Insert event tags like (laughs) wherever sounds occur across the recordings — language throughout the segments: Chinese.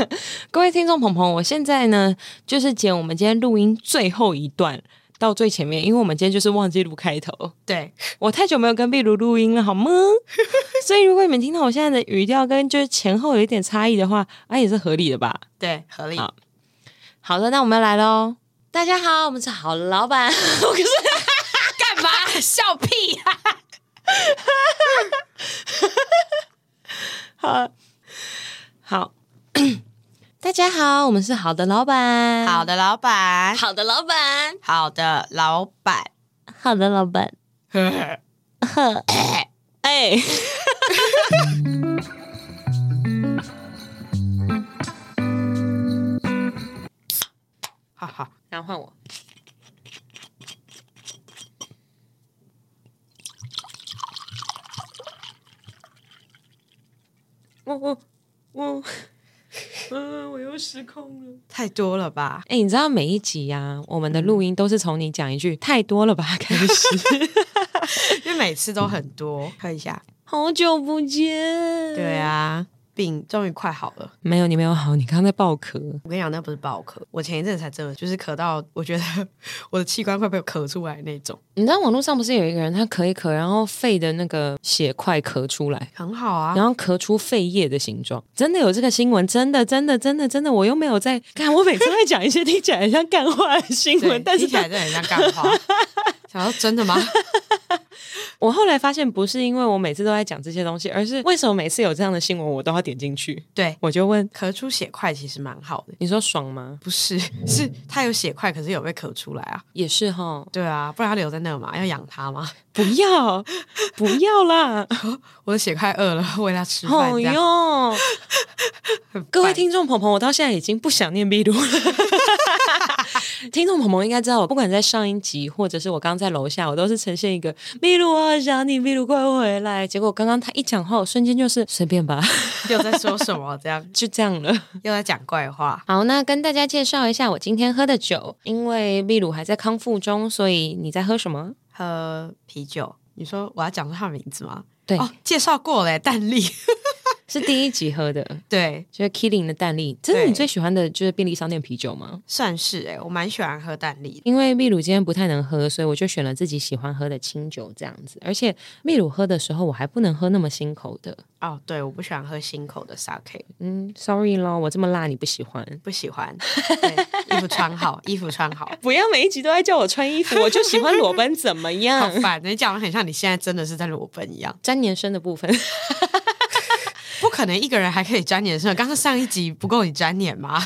(laughs) 各位听众朋友，我现在呢就是剪我们今天录音最后一段到最前面，因为我们今天就是忘记录开头。对，我太久没有跟壁炉录音了，好吗？(laughs) 所以如果你们听到我现在的语调跟就是前后有一点差异的话，啊也是合理的吧？对，合理。好，好的，那我们要来喽。大家好，我们是好老板。我可是干嘛笑屁呀、啊？好 (laughs) 好。(coughs) 大家好，我们是好的老板，好的老板，好的老板，好的老板，好的老板。(laughs) 呵，(laughs) 哎，好好，然后换我。我我我。嗯，我又失控了，太多了吧？哎、欸，你知道每一集呀、啊，我们的录音都是从你讲一句“太多了吧”开始，(laughs) 因为每次都很多。看一下，好久不见。对啊。病终于快好了，没有你没有好，你刚刚在爆咳。我跟你讲，那不是爆咳，我前一阵才真的就是咳到，我觉得 (laughs) 我的器官快被我咳出来那种。你知道网络上不是有一个人，他咳一咳，然后肺的那个血块咳出来，很好啊，然后咳出肺液的形状，真的有这个新闻，真的真的真的真的，我又没有在看，我每次会讲一些听起来很像干话的新闻，但是听起来真的很像干话。(laughs) 想说真的吗？(laughs) 我后来发现不是因为我每次都在讲这些东西，而是为什么每次有这样的新闻我都要点进去？对，我就问，咳出血块其实蛮好的。你说爽吗？不是，(laughs) 是他有血块，可是有被咳出来啊。也是哈，对啊，不然它留在那嘛，要养他吗？不要，不要啦！(laughs) 我的血块饿了，喂他吃饭。这样。哦哟，各位听众朋友，我到现在已经不想念闭鲁了。听众朋友应该知道，我不管在上一集，或者是我刚刚在楼下，我都是呈现一个秘鲁啊，想你，秘鲁快回来。结果刚刚他一讲话，我瞬间就是随便吧，(laughs) 又在说什么？这样 (laughs) 就这样了，又在讲怪话。好，那跟大家介绍一下我今天喝的酒，因为秘鲁还在康复中，所以你在喝什么？喝啤酒。你说我要讲出他的名字吗？对，哦，介绍过了，淡丽。是第一集喝的，(laughs) 对，就是 Killing 的蛋力。这是你最喜欢的就是便利商店啤酒吗？算是哎、欸，我蛮喜欢喝淡丽。因为秘鲁今天不太能喝，所以我就选了自己喜欢喝的清酒这样子。而且秘鲁喝的时候，我还不能喝那么新口的。哦，对，我不喜欢喝新口的 Sake。嗯，Sorry 咯，我这么辣你不喜欢？不喜欢。对，衣服穿好，衣服穿好。不要每一集都在叫我穿衣服，我就喜欢裸奔，怎么样？(laughs) 好烦，你讲的很像你现在真的是在裸奔一样。沾黏身的部分。可能一个人还可以沾黏是刚刚上一集不够你沾黏吗？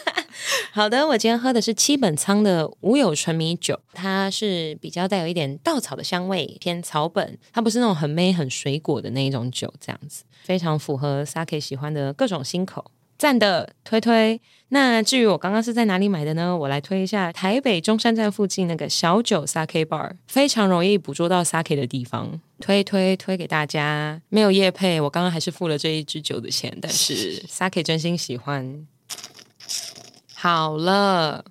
(laughs) 好的，我今天喝的是七本仓的无有纯米酒，它是比较带有一点稻草的香味，偏草本，它不是那种很美很水果的那一种酒，这样子非常符合 Sake 喜欢的各种新口。赞的推推，那至于我刚刚是在哪里买的呢？我来推一下台北中山站附近那个小酒 Sake Bar，非常容易捕捉到 Sake 的地方，推推推给大家。没有夜配，我刚刚还是付了这一支酒的钱，但是 Sake 真心喜欢。好了，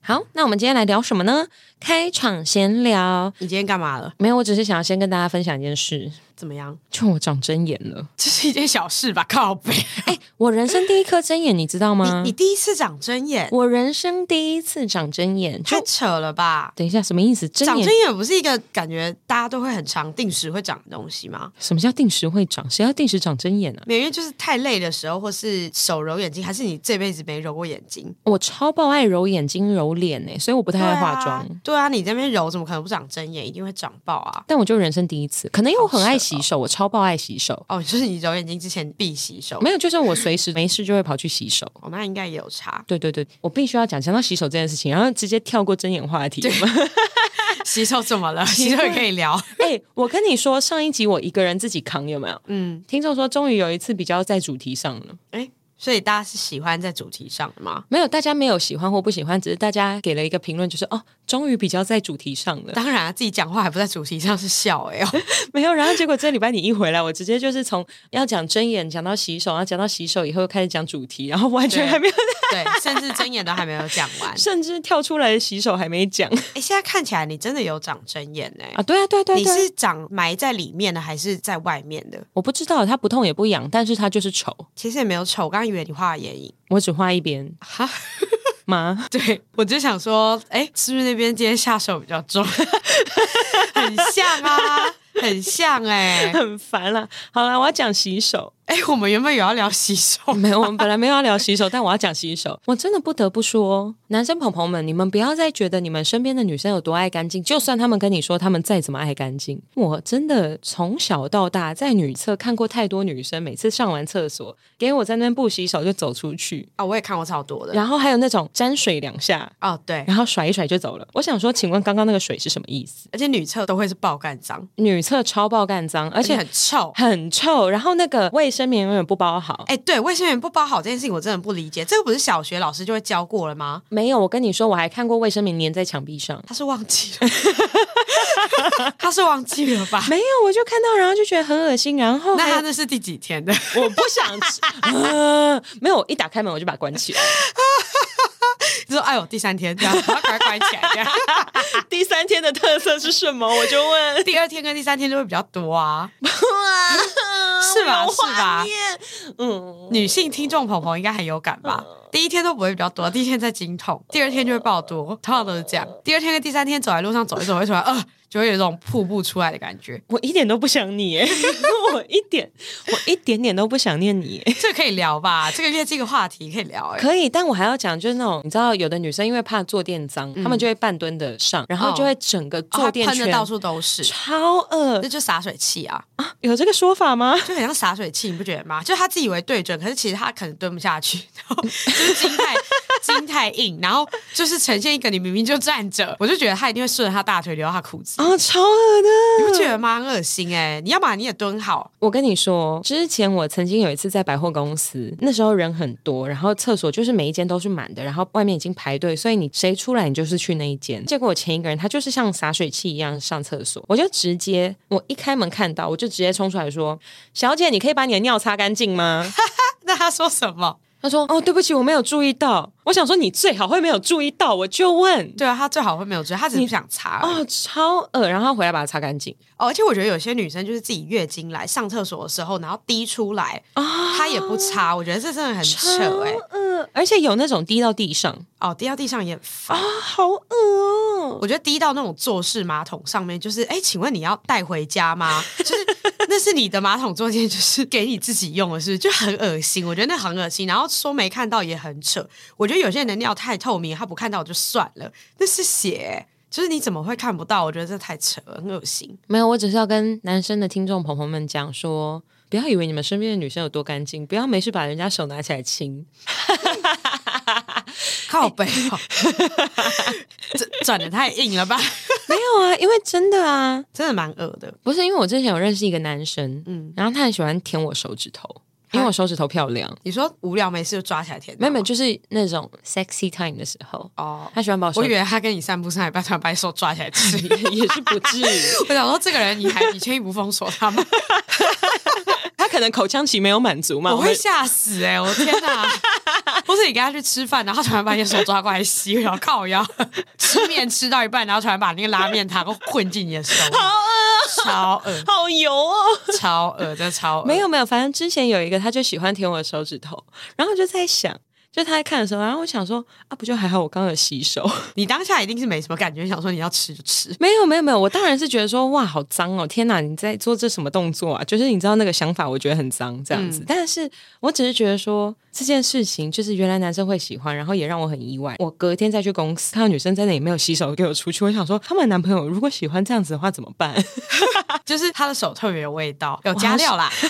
好，那我们今天来聊什么呢？开场闲聊。你今天干嘛了？没有，我只是想要先跟大家分享一件事。怎么样？就我长针眼了，这是一件小事吧？靠背！哎、欸，我人生第一颗针眼，你知道吗？(laughs) 你你第一次长针眼？我人生第一次长针眼，太扯了吧？等一下，什么意思？针眼长针眼不是一个感觉大家都会很常定时会长的东西吗？什么叫定时会长？谁要定时长针眼呢、啊？因为就是太累的时候，或是手揉眼睛，还是你这辈子没揉过眼睛？我超爆爱揉眼睛、揉脸呢，所以我不太爱化妆。啊，对啊，你这边揉怎么可能不长针眼？一定会长爆啊！但我就人生第一次，可能因为我很爱洗手，哦、我超爆爱。洗手哦，就是你揉眼睛之前必洗手，没有，就是我随时没事就会跑去洗手。哦，那应该也有差。对对对，我必须要讲讲到洗手这件事情，然后直接跳过睁眼话题。(laughs) 洗手怎么了？(laughs) 洗手也可以聊。(laughs) 哎、欸，我跟你说，上一集我一个人自己扛有没有？嗯，听众说终于有一次比较在主题上了。哎、欸。所以大家是喜欢在主题上的吗？没有，大家没有喜欢或不喜欢，只是大家给了一个评论，就是哦，终于比较在主题上了。当然、啊，自己讲话还不在主题上是笑哎、欸哦，没有。然后结果这礼拜你一回来，我直接就是从要讲睁眼讲到洗手，然后讲到洗手以后又开始讲主题，然后完全还没有对，对，甚至睁眼都还没有讲完，(laughs) 甚至跳出来的洗手还没讲。哎，现在看起来你真的有长睁眼哎啊，对啊，对啊对，你是长埋在里面的还是在外面的？我不知道，它不痛也不痒，但是它就是丑。其实也没有丑，刚刚以为你画眼影。我只画一边哈吗？(laughs) 对，我就想说，哎，是不是那边今天下手比较重？(laughs) 很像啊，很像哎、欸，很烦了。好了，我要讲洗手。哎，我们原本有要聊洗手，(laughs) 没有，我们本来没有要聊洗手，(laughs) 但我要讲洗手。我真的不得不说，男生朋友们，你们不要再觉得你们身边的女生有多爱干净，就算他们跟你说他们再怎么爱干净，我真的从小到大在女厕看过太多女生，每次上完厕所给我在那边不洗手就走出去啊、哦，我也看过超多的。然后还有那种沾水两下哦，对，然后甩一甩就走了。我想说，请问刚刚那个水是什么意思？而且女厕都会是爆干脏，女厕超爆干脏，而且，而且很臭，很臭。然后那个卫生棉永远不包。好，哎，对，卫生棉不包好这件事情，我真的不理解。这个不是小学老师就会教过了吗？没有，我跟你说，我还看过卫生棉粘在墙壁上。他是忘记了，(laughs) 他是忘记了吧？没有，我就看到，然后就觉得很恶心。然后那他那是第几天的？我不想吃。呃，没有，一打开门我就把它关起来。(laughs) 就说：“哎呦，第三天这样，把它关起来这样。(laughs) 第三天的特色是什么？我就问。第二天跟第三天就会比较多啊。”是吧？是吧？嗯，女性听众朋友应该很有感吧？第一天都不会比较多，第一天在经痛，第二天就会爆多，通常都是这样。第二天跟第三天走在路上走一走，会突然呃。就会有一种瀑布出来的感觉。我一点都不想你，(laughs) 我一点，我一点点都不想念你。这可以聊吧？这个月这个话题可以聊。可以，但我还要讲，就是那种你知道，有的女生因为怕坐垫脏，她、嗯、们就会半蹲的上，然后就会整个坐垫喷的、到处都是，超恶。那就洒水器啊啊！有这个说法吗？就很像洒水器，你不觉得吗？就她自以为对准，可是其实她可能蹲不下去，然后就是筋太 (laughs) 筋太硬，然后就是呈现一个你明明就站着，我就觉得她一定会顺着她大腿流到她裤子啊，超恶的。你不觉得吗？很恶心哎、欸！你要把你也蹲好。我跟你说，之前我曾经有一次在百货公司，那时候人很多，然后厕所就是每一间都是满的，然后外面已经排队，所以你谁出来你就是去那一间。结果我前一个人他就是像洒水器一样上厕所，我就直接我一开门看到，我就直接冲出来说：“小姐，你可以把你的尿擦干净吗？” (laughs) 那他说什么？他说：“哦，对不起，我没有注意到。”我想说，你最好会没有注意到，我就问。对啊，他最好会没有注意，他只是不想擦。哦，超恶，然后回来把它擦干净。哦，而且我觉得有些女生就是自己月经来上厕所的时候，然后滴出来，她也不擦。我觉得这真的很扯哎。嗯，而且有那种滴到地上，哦，滴到地上也啊，好恶哦。我觉得滴到那种坐式马桶上面，就是，哎，请问你要带回家吗？就是那是你的马桶坐垫，就是 (laughs) 给你自己用的，是？就很恶心。我觉得那很恶心。然后说没看到也很扯。我觉得有些人的尿太透明，他不看到就算了，那是血，就是你怎么会看不到？我觉得这太扯了，很恶心。没有，我只是要跟男生的听众朋友们讲说，不要以为你们身边的女生有多干净，不要没事把人家手拿起来亲，(laughs) 靠背哦，(laughs) 转的太硬了吧？(laughs) 没有啊，因为真的啊，真的蛮恶的。不是因为我之前有认识一个男生，嗯，然后他很喜欢舔我手指头。因为我手指头漂亮，你说无聊没事就抓起来舔？没有，就是那种 sexy time 的时候哦。他喜欢把我，我以为他跟你散步上来半突然把你手抓起来吃，(laughs) 也是不至于。我想说，这个人你还你确定不封锁他吗？能口腔期没有满足嘛？我会吓死哎、欸！我的天哪！(laughs) 不是你跟他去吃饭，然后突然把你手抓过来吸，然后靠腰吃面吃到一半，然后突然把那个拉面汤混进你的手好饿。超恶，好油哦！超恶，真的超饿。没有没有，反正之前有一个，他就喜欢舔我的手指头，然后我就在想。就他在看的时候，然后我想说啊，不就还好，我刚刚有洗手。(laughs) 你当下一定是没什么感觉，想说你要吃就吃。没有没有没有，我当然是觉得说哇，好脏哦！天哪，你在做这什么动作啊？就是你知道那个想法，我觉得很脏这样子。嗯、但是我只是觉得说这件事情，就是原来男生会喜欢，然后也让我很意外。我隔天再去公司，看到女生在那里没有洗手，给我出去。我想说，他们男朋友如果喜欢这样子的话怎么办？(laughs) 就是他的手特别有味道，有加料啦。(laughs)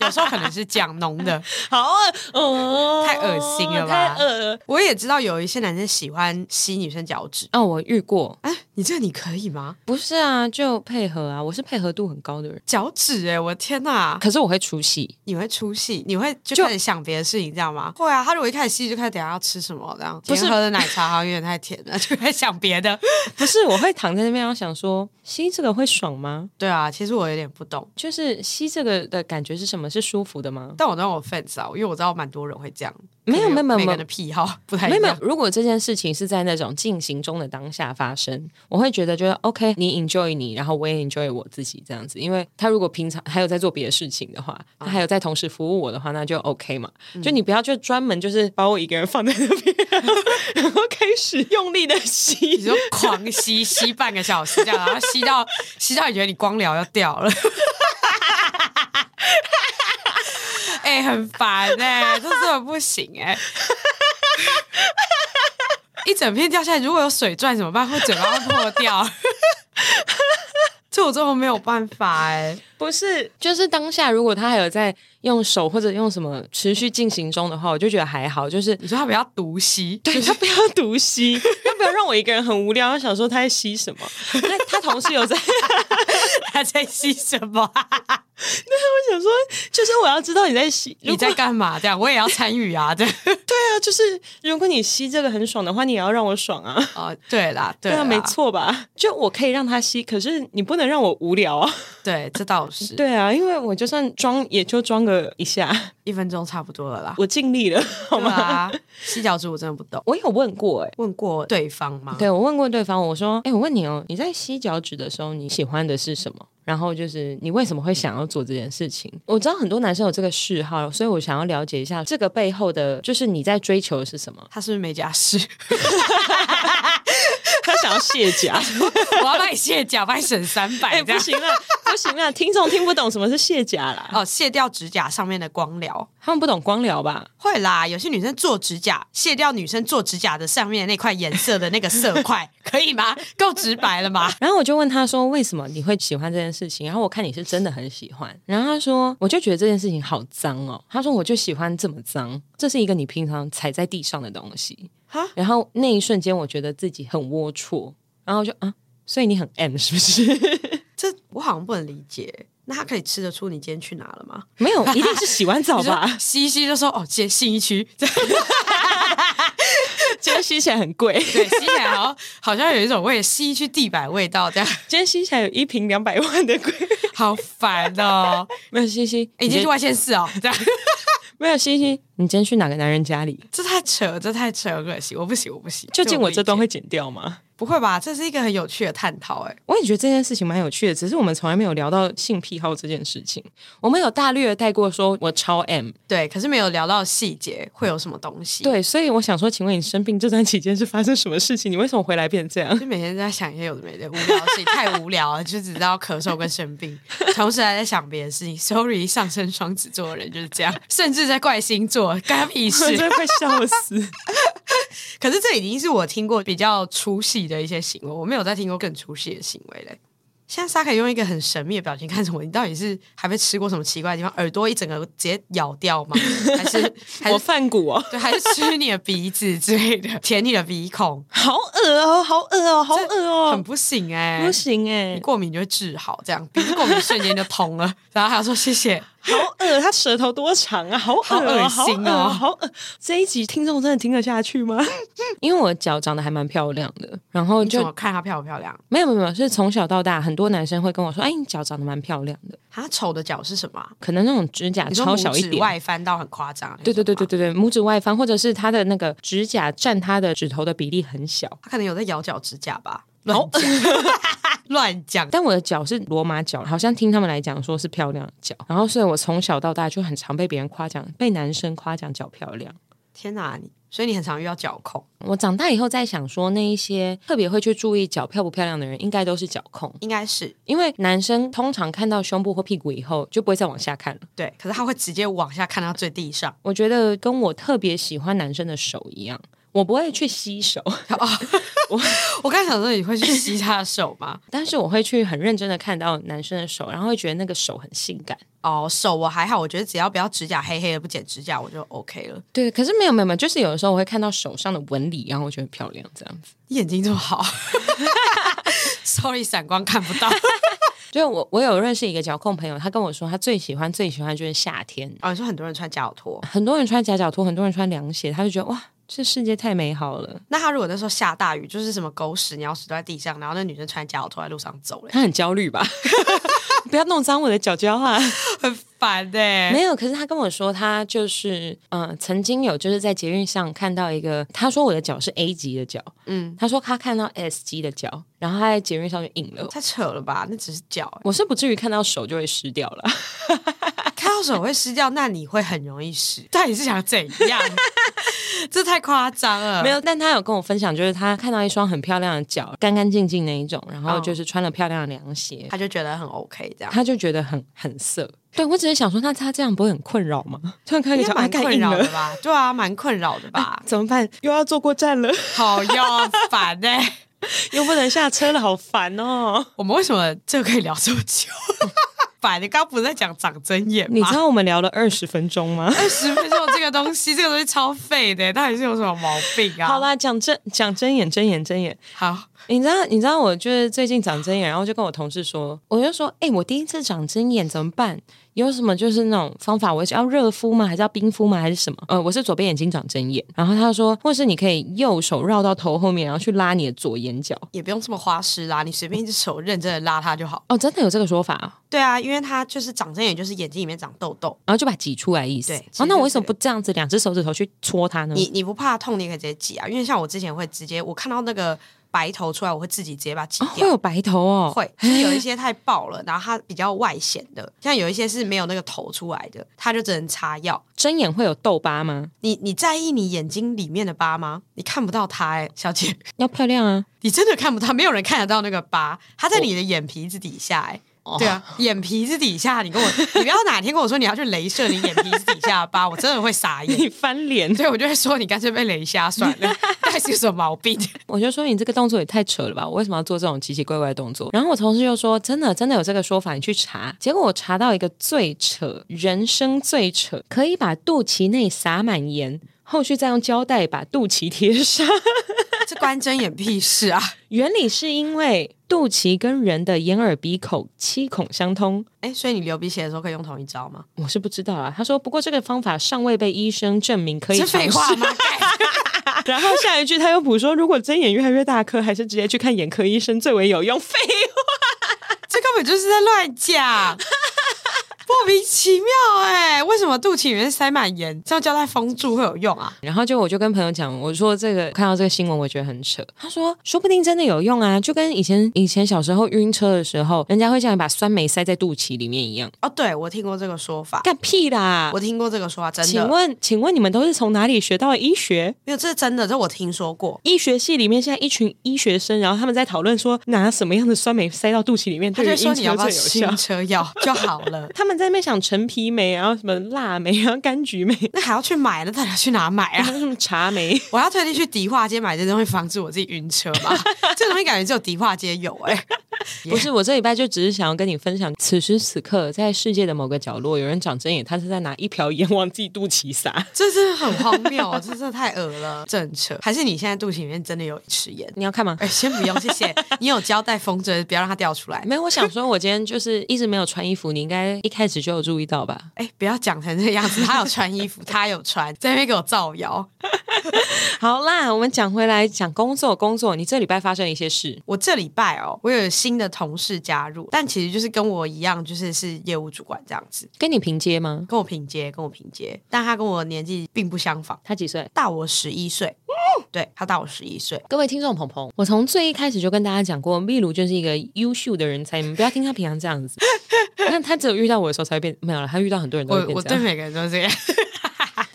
有时候可能是讲浓的，(laughs) 好恶，哦，太恶心了吧？太恶了。我也知道有一些男生喜欢吸女生脚趾，哦，我遇过。哎，你这个你可以吗？不是啊，就配合啊，我是配合度很高的人。脚趾哎，我的天哪！可是我会出戏，你会出戏，你会就开始想别的事情，这样吗？会啊，他如果一开始吸就开始等下要吃什么这样，不是喝的奶茶好像有点太甜了，(laughs) 就开始想别的。不是，我会躺在那边，然后想说吸这个会爽吗？对啊，其实我有点不懂，就是吸这个的感觉是什么？是舒服的吗？但我知道我 fans 啊，因为我知道蛮多人会这样。没有没有没有，每个人的癖好 (laughs) 不太一样。没有，如果这件事情是在那种进行中的当下发生，我会觉得觉得 OK，你 enjoy 你，然后我也 enjoy 我自己这样子。因为他如果平常还有在做别的事情的话，他还有在同时服务我的话，那就 OK 嘛。就你不要就专门就是把我一个人放在那边，然后开始用力的吸，你就狂吸吸半个小时这样，然后吸到吸到你觉得你光疗要掉了。(laughs) 很烦哎、欸，这真的不行哎、欸！一整片掉下来，如果有水钻怎么办？会嘴巴会破掉。这我真的没有办法哎、欸，不是，就是当下如果他还有在用手或者用什么持续进行中的话，我就觉得还好。就是你说他不要独吸，对，他不要独吸，他不要让我一个人很无聊，想说他在吸什么？(laughs) 他他同事有在他在吸什么？(laughs) 那我想说，就是我要知道你在吸，你在干嘛？这样我也要参与啊！对 (laughs) 对啊，就是如果你吸这个很爽的话，你也要让我爽啊！哦，对啦，对啊，没错吧？就我可以让他吸，可是你不能让我无聊啊！对，这倒是。对啊，因为我就算装，也就装个一下，一分钟差不多了啦。我尽力了，好吗？吸脚趾我真的不懂。我有问过，哎，问过对方吗？对，我问过对方，我说，哎，我问你哦，你在吸脚趾的时候，你喜欢的是什么？然后就是你为什么会想要做这件事情？我知道很多男生有这个嗜好，所以我想要了解一下这个背后的，就是你在追求的是什么？他是不是没家事？(laughs) 他想要卸甲，(laughs) 我要帮你卸甲，帮你省三百。哎，不行了，不行了，听众听不懂什么是卸甲啦。哦，卸掉指甲上面的光疗，他们不懂光疗吧？会啦，有些女生做指甲，卸掉女生做指甲的上面那块颜色的那个色块，(laughs) 可以吗？够直白了吗？(laughs) 然后我就问他说，为什么你会喜欢这件事情？然后我看你是真的很喜欢。然后他说，我就觉得这件事情好脏哦。他说，我就喜欢这么脏，这是一个你平常踩在地上的东西。哈然后那一瞬间，我觉得自己很龌龊，然后就啊，所以你很 M 是不是？(laughs) 这我好像不能理解。那他可以吃得出你今天去哪了吗？没有，(laughs) 一定是洗完澡吧。吸一吸就说哦，今天信义区，(laughs) 今天吸起来很贵，对，吸起来好像好像有一种味，信义区地板味道这样。今天吸起来有一瓶两百万的贵，好烦哦。没有吸吸，你今天去外县市哦，这样。没有星星，你今天去哪个男人家里？这太扯，这太扯，可惜，我不行，我不行。究竟我这段会剪掉吗？不会吧，这是一个很有趣的探讨。哎，我也觉得这件事情蛮有趣的，只是我们从来没有聊到性癖好这件事情。我们有大略的带过，说我超 M，对，可是没有聊到细节会有什么东西。对，所以我想说，请问你生病这段期间是发生什么事情？你为什么回来变这样？就每天在想一些有的没的无聊的事情，太无聊了，就只知道咳嗽跟生病，(laughs) 同时还在想别的事情。Sorry，上升双子座的人就是这样，(laughs) 甚至在怪星座，干他屁事，(laughs) 真的快笑死。可是这已经是我听过比较出戏的一些行为，我没有再听过更出戏的行为嘞。现在沙可以用一个很神秘的表情看着我，你到底是还没吃过什么奇怪的地方？耳朵一整个直接咬掉吗？(laughs) 还是我犯骨哦？对，还是吃你的鼻子之类的，舔你的鼻孔？好恶哦，好恶哦，好恶哦，很不行哎、欸，不行哎、欸，你过敏就会治好，这样鼻子过敏瞬间就通了。(laughs) 然后还要说谢谢。好恶，他舌头多长啊！好恶、哦，好恶哦，好恶。这一集听众真的听得下去吗？(laughs) 因为我脚长得还蛮漂亮的，然后就看她漂不漂亮。没有没有没有，是从小到大，很多男生会跟我说：“哎，你脚长得蛮漂亮的。”他丑的脚是什么？可能那种指甲超小一点，外翻到很夸张。对对对对对对，拇指外翻，或者是他的那个指甲占他的指头的比例很小。他可能有在咬脚指甲吧？乱讲。(laughs) 乱讲，但我的脚是罗马脚，好像听他们来讲说是漂亮的脚，然后所以我从小到大就很常被别人夸奖，被男生夸奖脚漂亮。天哪，你所以你很常遇到脚控。我长大以后在想说，那一些特别会去注意脚漂不漂亮的人，应该都是脚控，应该是因为男生通常看到胸部或屁股以后就不会再往下看了。对，可是他会直接往下看到最地上。我觉得跟我特别喜欢男生的手一样。我不会去吸手，哦、(laughs) 我我刚才想说你会去吸他的手吗？(laughs) 但是我会去很认真的看到男生的手，然后会觉得那个手很性感。哦，手我还好，我觉得只要不要指甲黑黑的，不剪指甲我就 OK 了。对，可是没有没有没有，就是有的时候我会看到手上的纹理，然后我觉得很漂亮这样子。眼睛这么好。(laughs) sorry，闪光看不到。就我，我有认识一个脚控朋友，他跟我说，他最喜欢最喜欢就是夏天。哦，你说很多人穿夹脚拖，很多人穿夹脚拖，很多人穿凉鞋，他就觉得哇，这世界太美好了。那他如果那时候下大雨，就是什么狗屎、鸟屎都在地上，然后那女生穿夹脚拖在路上走了，他很焦虑吧？(laughs) (laughs) 不要弄脏我的脚脚啊，(laughs) 很烦的、欸。没有，可是他跟我说，他就是嗯、呃，曾经有就是在捷运上看到一个，他说我的脚是 A 级的脚，嗯，他说他看到 S 级的脚。然后他在捷运上就硬了，太扯了吧？那只是脚，我是不至于看到手就会湿掉了。看到手会湿掉，那你会很容易湿。(laughs) 到底是想怎样？(laughs) 这太夸张了。没有，但他有跟我分享，就是他看到一双很漂亮的脚，干干净净那一种，然后就是穿了漂亮的凉鞋，他就觉得很 OK，这样他就觉得很很色。对，我只是想说，那他这样不会很困扰吗？(laughs) 突然看一个脚，蛮困扰的吧？对啊，蛮困扰的吧？怎么办？又要坐过站了，好要烦呢、欸。又不能下车了，好烦哦！我们为什么这个可以聊这么久？烦，你刚刚不是在讲长针眼吗？你知道我们聊了二十分钟吗？(laughs) 二十分钟这个东西，这个东西超废的，到底是有什么毛病啊？好啦，讲针讲针眼，针眼，针眼。好，你知道，你知道，我就是最近长针眼，然后就跟我同事说，我就说，哎、欸，我第一次长针眼怎么办？有什么就是那种方法？我是要热敷吗？还是要冰敷吗？还是什么？呃，我是左边眼睛长针眼，然后他说，或是你可以右手绕到头后面，然后去拉你的左眼角，也不用这么花式啦，你随便一只手认真的拉它就好。哦，真的有这个说法啊？对啊，因为它就是长针眼，就是眼睛里面长痘痘，然后就把它挤出来意思。对，哦，那我为什么不这样子，两只手指头去戳它呢？你你不怕痛，你可以直接挤啊。因为像我之前会直接，我看到那个。白头出来，我会自己直接把它挤掉。哦，会有白头哦，会，就是有一些太爆了，然后它比较外显的，像有一些是没有那个头出来的，它就只能擦药。针眼会有痘疤吗？你你在意你眼睛里面的疤吗？你看不到它哎，小姐，要漂亮啊！你真的看不到，没有人看得到那个疤，它在你的眼皮子底下哎。Oh. 对啊，眼皮子底下，你跟我，你不要哪天跟我说你要去镭射你眼皮子底下的疤，我真的会傻眼，(laughs) 你翻脸。对，我就会说你干脆被雷瞎算了，(laughs) 到底是有什么毛病？(laughs) 我就说你这个动作也太扯了吧，我为什么要做这种奇奇怪怪的动作？然后我同事就说真的，真的有这个说法，你去查。结果我查到一个最扯，人生最扯，可以把肚脐内撒满盐，后续再用胶带把肚脐贴上。(laughs) 这关睁眼屁事啊！原理是因为肚脐跟人的眼耳鼻口七孔相通，哎，所以你流鼻血的时候可以用同一招吗？我是不知道啊。他说，不过这个方法尚未被医生证明可以。是废话吗？(laughs) 然后下一句他又补说，如果睁眼越来越大颗，还是直接去看眼科医生最为有用。废话，这根本就是在乱讲。莫名其妙哎、欸，为什么肚脐里面塞满盐，这样胶带封住会有用啊？然后就我就跟朋友讲，我说这个看到这个新闻，我觉得很扯。他说说不定真的有用啊，就跟以前以前小时候晕车的时候，人家会叫你把酸梅塞在肚脐里面一样。哦，对，我听过这个说法。干屁啦！我听过这个说法，真的。请问请问你们都是从哪里学到的医学？没有，这是真的，这我听说过。医学系里面现在一群医学生，然后他们在讨论说拿什么样的酸梅塞到肚脐里面，对晕车最有效。晕车药就好了。(laughs) (laughs) 他们在那边想陈皮。梅，然后什么腊梅，然后柑橘梅，(laughs) 那还要去买，那到底要去哪买啊？什么茶梅？(laughs) 我要特地去迪化街买这东西，防止我自己晕车吗？(laughs) 这东西感觉只有迪化街有哎、欸。不是，我这礼拜就只是想要跟你分享，此时此刻在世界的某个角落，有人长针眼，他是在拿一瓢盐往自己肚脐撒，这真的很荒谬，这真的太恶了，正扯。还是你现在肚脐里面真的有一匙盐？你要看吗？哎，先不用，谢谢。你有胶带封着，不要让它掉出来。没有，我想说，我今天就是一直没有穿衣服，你应该一开始就有注意到吧？(laughs) 哎，不要讲成这个样子，他有穿衣服，(laughs) 他有穿，在那边给我造谣。(laughs) 好啦，我们讲回来，讲工作，工作。你这礼拜发生了一些事？我这礼拜哦，我有新的同事加入，但其实就是跟我一样，就是是业务主管这样子。跟你平阶吗？跟我平阶，跟我平阶，但他跟我年纪并不相仿。他几岁？大我十一岁。嗯，对，他大我十一岁。各位听众朋友，我从最一开始就跟大家讲过，秘鲁就是一个优秀的人才，你们不要听他平常这样子。那他只有遇到我的时候才会变，没有了。他遇到很多人都会变。我，我对每个人都这样。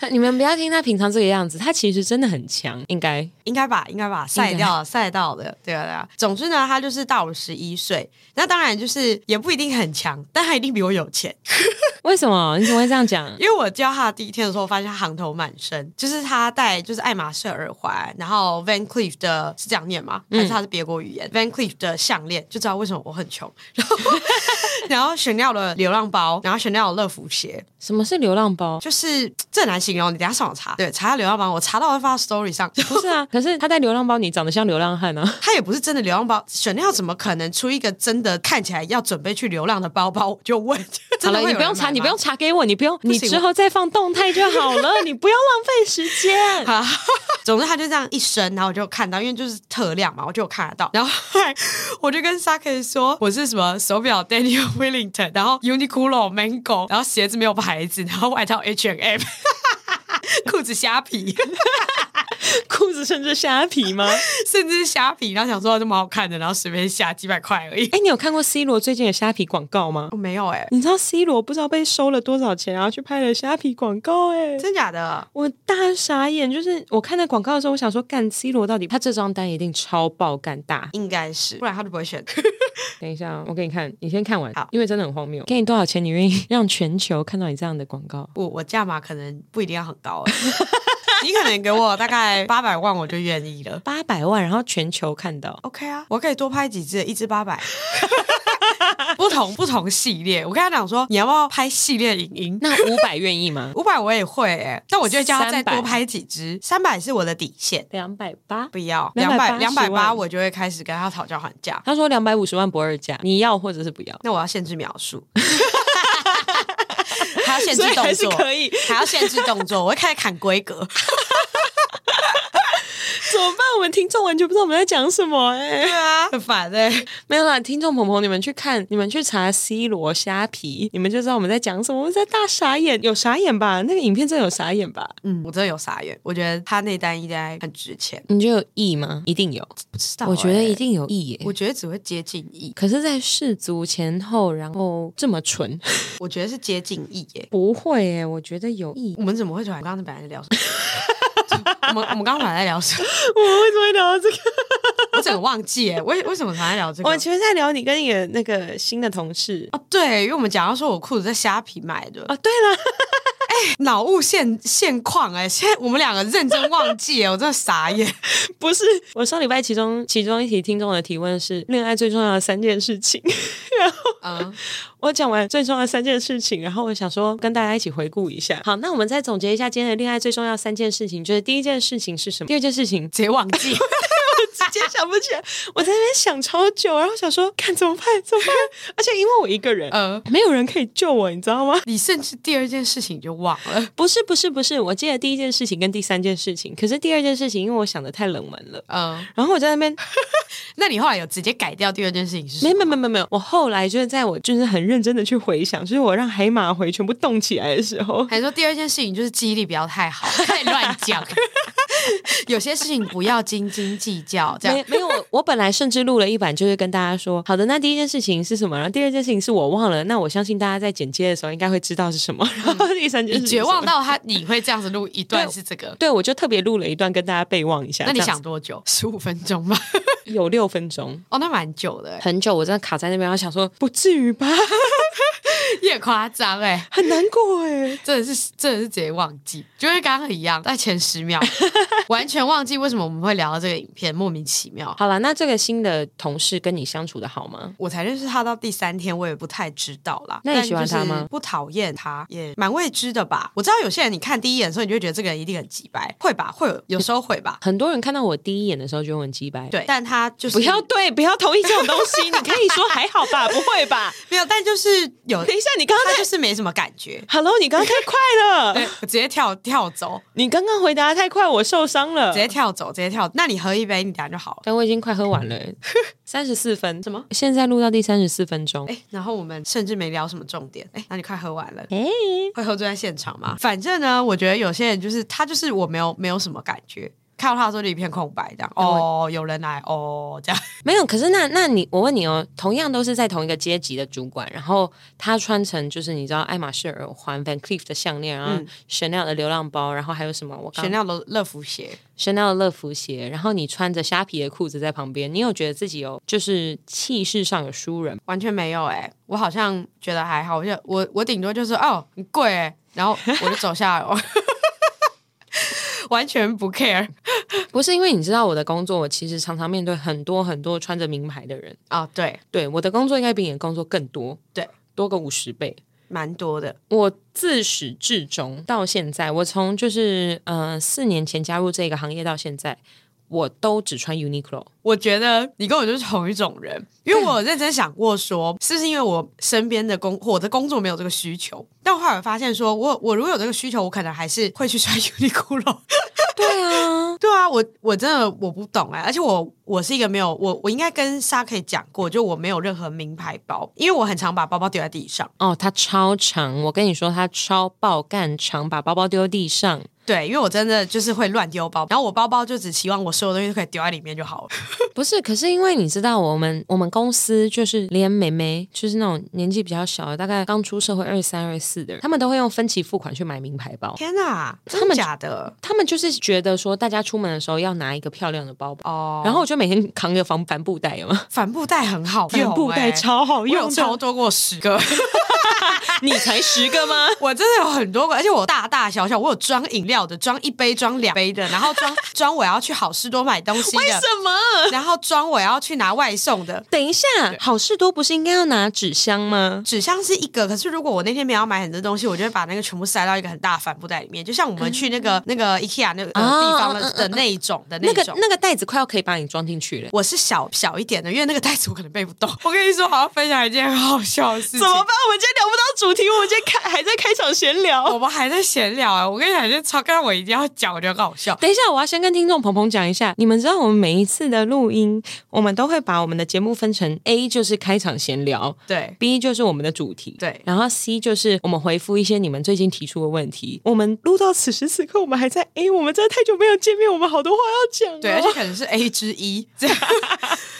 你们不要听他平常这个样子，他其实真的很强，应该应该吧，应该吧，晒掉了，赛到的，对啊对啊。总之呢，他就是大我十一岁，那当然就是也不一定很强，但他一定比我有钱。(laughs) 为什么？你怎么会这样讲？(laughs) 因为我教他第一天的时候，我发现他行头满身，就是他戴就是爱马仕耳环，然后 Van Cleef 的是这样念吗？还是他是别国语言、嗯、？Van Cleef 的项链，就知道为什么我很穷。(laughs) 然后，然后 Chanel 的流浪包，然后 Chanel 的乐福鞋。什么是流浪包？就是这很难形形容，你等下上网查。对，查下流浪包，我查到会发到 story 上。(laughs) 不是啊，(laughs) 可是他在流浪包，你长得像流浪汉啊。他也不是真的流浪包，Chanel 怎么可能出一个真的看起来要准备去流浪的包包？我就问。(laughs) 好了，你不用查，你不用查给我，你不用，你之后再放动态就好了，你不要浪费时间。好，总之他就这样一伸，然后我就看到，因为就是特亮嘛，我就有看得到。然后我就跟 Saki 说，我是什么手表 Daniel Wellington，然后 Uniqlo Mango，然后鞋子没有牌子，然后外套 H&M，(laughs) 裤子虾皮。(laughs) 裤子甚至虾皮吗？(laughs) 甚至虾皮，然后想说这么好看的，然后随便下几百块而已。哎，你有看过 C 罗最近的虾皮广告吗？我没有哎、欸。你知道 C 罗不知道被收了多少钱，然后去拍了虾皮广告哎、欸？真假的？我大傻眼。就是我看那广告的时候，我想说，干 C 罗到底他这张单一定超爆干大，应该是，不然他都不会选。等一下，我给你看，你先看完，好，因为真的很荒谬。给你多少钱，你愿意让全球看到你这样的广告？我我价码可能不一定要很高。你可能给我大概八百万，我就愿意了。(laughs) 八百万，然后全球看到，OK 啊，我可以多拍几支，一支八百，(laughs) 不同不同系列。我跟他讲说，你要不要拍系列影音？那五百愿意吗？(laughs) 五百我也会、欸，但我就会叫他再多拍几支。三百是我的底线，两百八不要，两百两百八我就会开始跟他讨价还价。他说两百五十万不二价，你要或者是不要？那我要限制描述。限制动作，可以，还要限制动作，我会开始砍规格。怎么办？我们听众完全不知道我们在讲什么哎、欸。对啊，很烦哎、欸。没有啦，听众朋友，你们去看，你们去查 C 罗虾皮，你们就知道我们在讲什么。我们在大傻眼，有傻眼吧？那个影片真的有傻眼吧？嗯，我真的有傻眼。我觉得他那单应该很值钱。你觉得有亿吗？一定有。不知道、欸，我觉得一定有亿耶。我觉得只会接近亿。可是，在世足前后，然后这么纯，(laughs) 我觉得是接近亿耶。不会耶，我觉得有亿。我们怎么会突然？刚刚本来在聊什么？(laughs) 我们我们刚刚在聊什么？(laughs) 我们为什么会聊到这个？(laughs) 我整个忘记哎，为为什么才在聊这个？我们前面在聊你跟你的那个新的同事哦，对，因为我们讲到说我裤子在虾皮买的哦，对了，哎，(laughs) 脑雾现现况哎，现 (laughs) 在我们两个认真忘记哎，我真的傻眼。(laughs) 不是，我上礼拜其中其中一题听众的提问是恋爱最重要的三件事情，然后嗯。我讲完最重要的三件事情，然后我想说跟大家一起回顾一下。好，那我们再总结一下今天的恋爱最重要的三件事情，就是第一件事情是什么？第二件事情直接忘记，我直接想不起来。我在那边想超久，然后想说看怎么办？怎么办？而且因为我一个人，呃，没有人可以救我，你知道吗？你甚至第二件事情就忘了？不是，不是，不是。我记得第一件事情跟第三件事情，可是第二件事情因为我想的太冷门了，嗯、呃，然后我在那边。(laughs) 那你后来有直接改掉第二件事情是什么？没没没没没有，我后来就是在我就是很认真的去回想，就是我让海马回全部动起来的时候，还说第二件事情就是记忆力不要太好，太乱讲，(laughs) 有些事情不要斤斤计较。这样没没有，(laughs) 我本来甚至录了一版，就是跟大家说，好的，那第一件事情是什么？然后第二件事情是我忘了，那我相信大家在剪接的时候应该会知道是什么。(laughs) 然后第三件事绝望到他你会这样子录一段是这个？对，对我就特别录了一段跟大家备忘一下。那你想多久？十五分钟 (laughs) 吧。有六分钟哦，那蛮久的，很久。我真的卡在那边，我想说不至于吧，(laughs) 也夸张哎，很难过哎，(laughs) 真的是真的是直接忘记，就跟刚刚一样，在前十秒 (laughs) 完全忘记为什么我们会聊到这个影片，莫名其妙。好了，那这个新的同事跟你相处的好吗？我才认识他到第三天，我也不太知道啦。那你喜欢他吗？不讨厌他，也蛮未知的吧。我知道有些人你看第一眼的时候，你就会觉得这个人一定很急掰，会吧？会有有时候会吧。很多人看到我第一眼的时候就很机掰，对，但他。他就是不要对，不要同意这种东西。你可以说还好吧，(laughs) 不会吧？没有，但就是有。等一下，你刚刚就是没什么感觉。Hello，你刚刚太快了，(laughs) 对，我直接跳跳走。你刚刚回答太快，我受伤了。直接跳走，直接跳。那你喝一杯，你等下就好了。但我已经快喝完了，(laughs) 三十四分。什么？现在录到第三十四分钟。哎，然后我们甚至没聊什么重点。哎，那你快喝完了。哎，会喝醉在现场吗？反正呢，我觉得有些人就是他，就是我没有没有什么感觉。看到他的时候就一片空白，这样哦，有人来哦，这样 (laughs) 没有。可是那那你我问你哦，同样都是在同一个阶级的主管，然后他穿成就是你知道爱马仕耳环、Van Cleef 的项链，然后 Chanel 的流浪包，然后还有什么？我 Chanel 的乐福鞋，Chanel 的乐福鞋。然后你穿着虾皮的裤子在旁边，你有觉得自己有就是气势上有输人？完全没有哎、欸，我好像觉得还好，我就我我顶多就是哦很贵哎、欸，然后我就走下来。(laughs) 完全不 care，(laughs) 不是因为你知道我的工作，我其实常常面对很多很多穿着名牌的人啊。对，对，我的工作应该比你的工作更多，对，多个五十倍。蛮多的。我自始至终到现在，我从就是呃四年前加入这个行业到现在。我都只穿 Uniqlo，我觉得你跟我就是同一种人，因为我认真想过说，是不是因为我身边的工，我的工作没有这个需求？但我后来发现说，我我如果有这个需求，我可能还是会去穿 (laughs) Uniqlo。对啊，(laughs) 对啊，我我真的我不懂哎，而且我我是一个没有我我应该跟 Sa-K 讲过，就我没有任何名牌包，因为我很常把包包丢在地上。哦，它超长，我跟你说，它超爆干长，把包包丢地上。对，因为我真的就是会乱丢包，然后我包包就只希望我所有东西都可以丢在里面就好了。(laughs) 不是，可是因为你知道，我们我们公司就是连妹妹，就是那种年纪比较小的，大概刚出社会二三二四的人，他们都会用分期付款去买名牌包。天哪，真的假的？他们就是觉得说，大家出门的时候要拿一个漂亮的包包。哦。然后我就每天扛着防帆布袋，有吗？帆布袋很好用，帆布袋超好用，有超多过十个。(laughs) 你才十个吗？(laughs) 我真的有很多个，而且我大大小小，我有装饮料的，装一杯、装两杯的，然后装装我要去好事多买东西的，为什么？然后装我要去拿外送的。等一下，好事多不是应该要拿纸箱吗？纸箱是一个，可是如果我那天没有买很多东西，我就会把那个全部塞到一个很大的帆布袋里面，就像我们去那个、嗯、那个 IKEA 那个地方的、哦、的那一种的那个那个袋子快要可以把你装进去了。我是小小一点的，因为那个袋子我可能背不动。我跟你说，好好分享一件很好笑的事情。怎么办？我们今天聊不到主题，我们今天开还在开场闲聊。我们还在闲聊啊！我跟你讲，就超刚刚我一定要讲，我觉得很好笑。等一下，我要先跟听众鹏鹏讲一下，你们知道我们每一次的录音，我们都会把我们的节目分成 A 就是开场闲聊，对；B 就是我们的主题，对；然后 C 就是我们回复一些你们最近提出的问题。我们录到此时此刻，我们还在 A，我们真的太久没有见面，我们好多话要讲。对，而且可能是 A 之一，这 (laughs) 样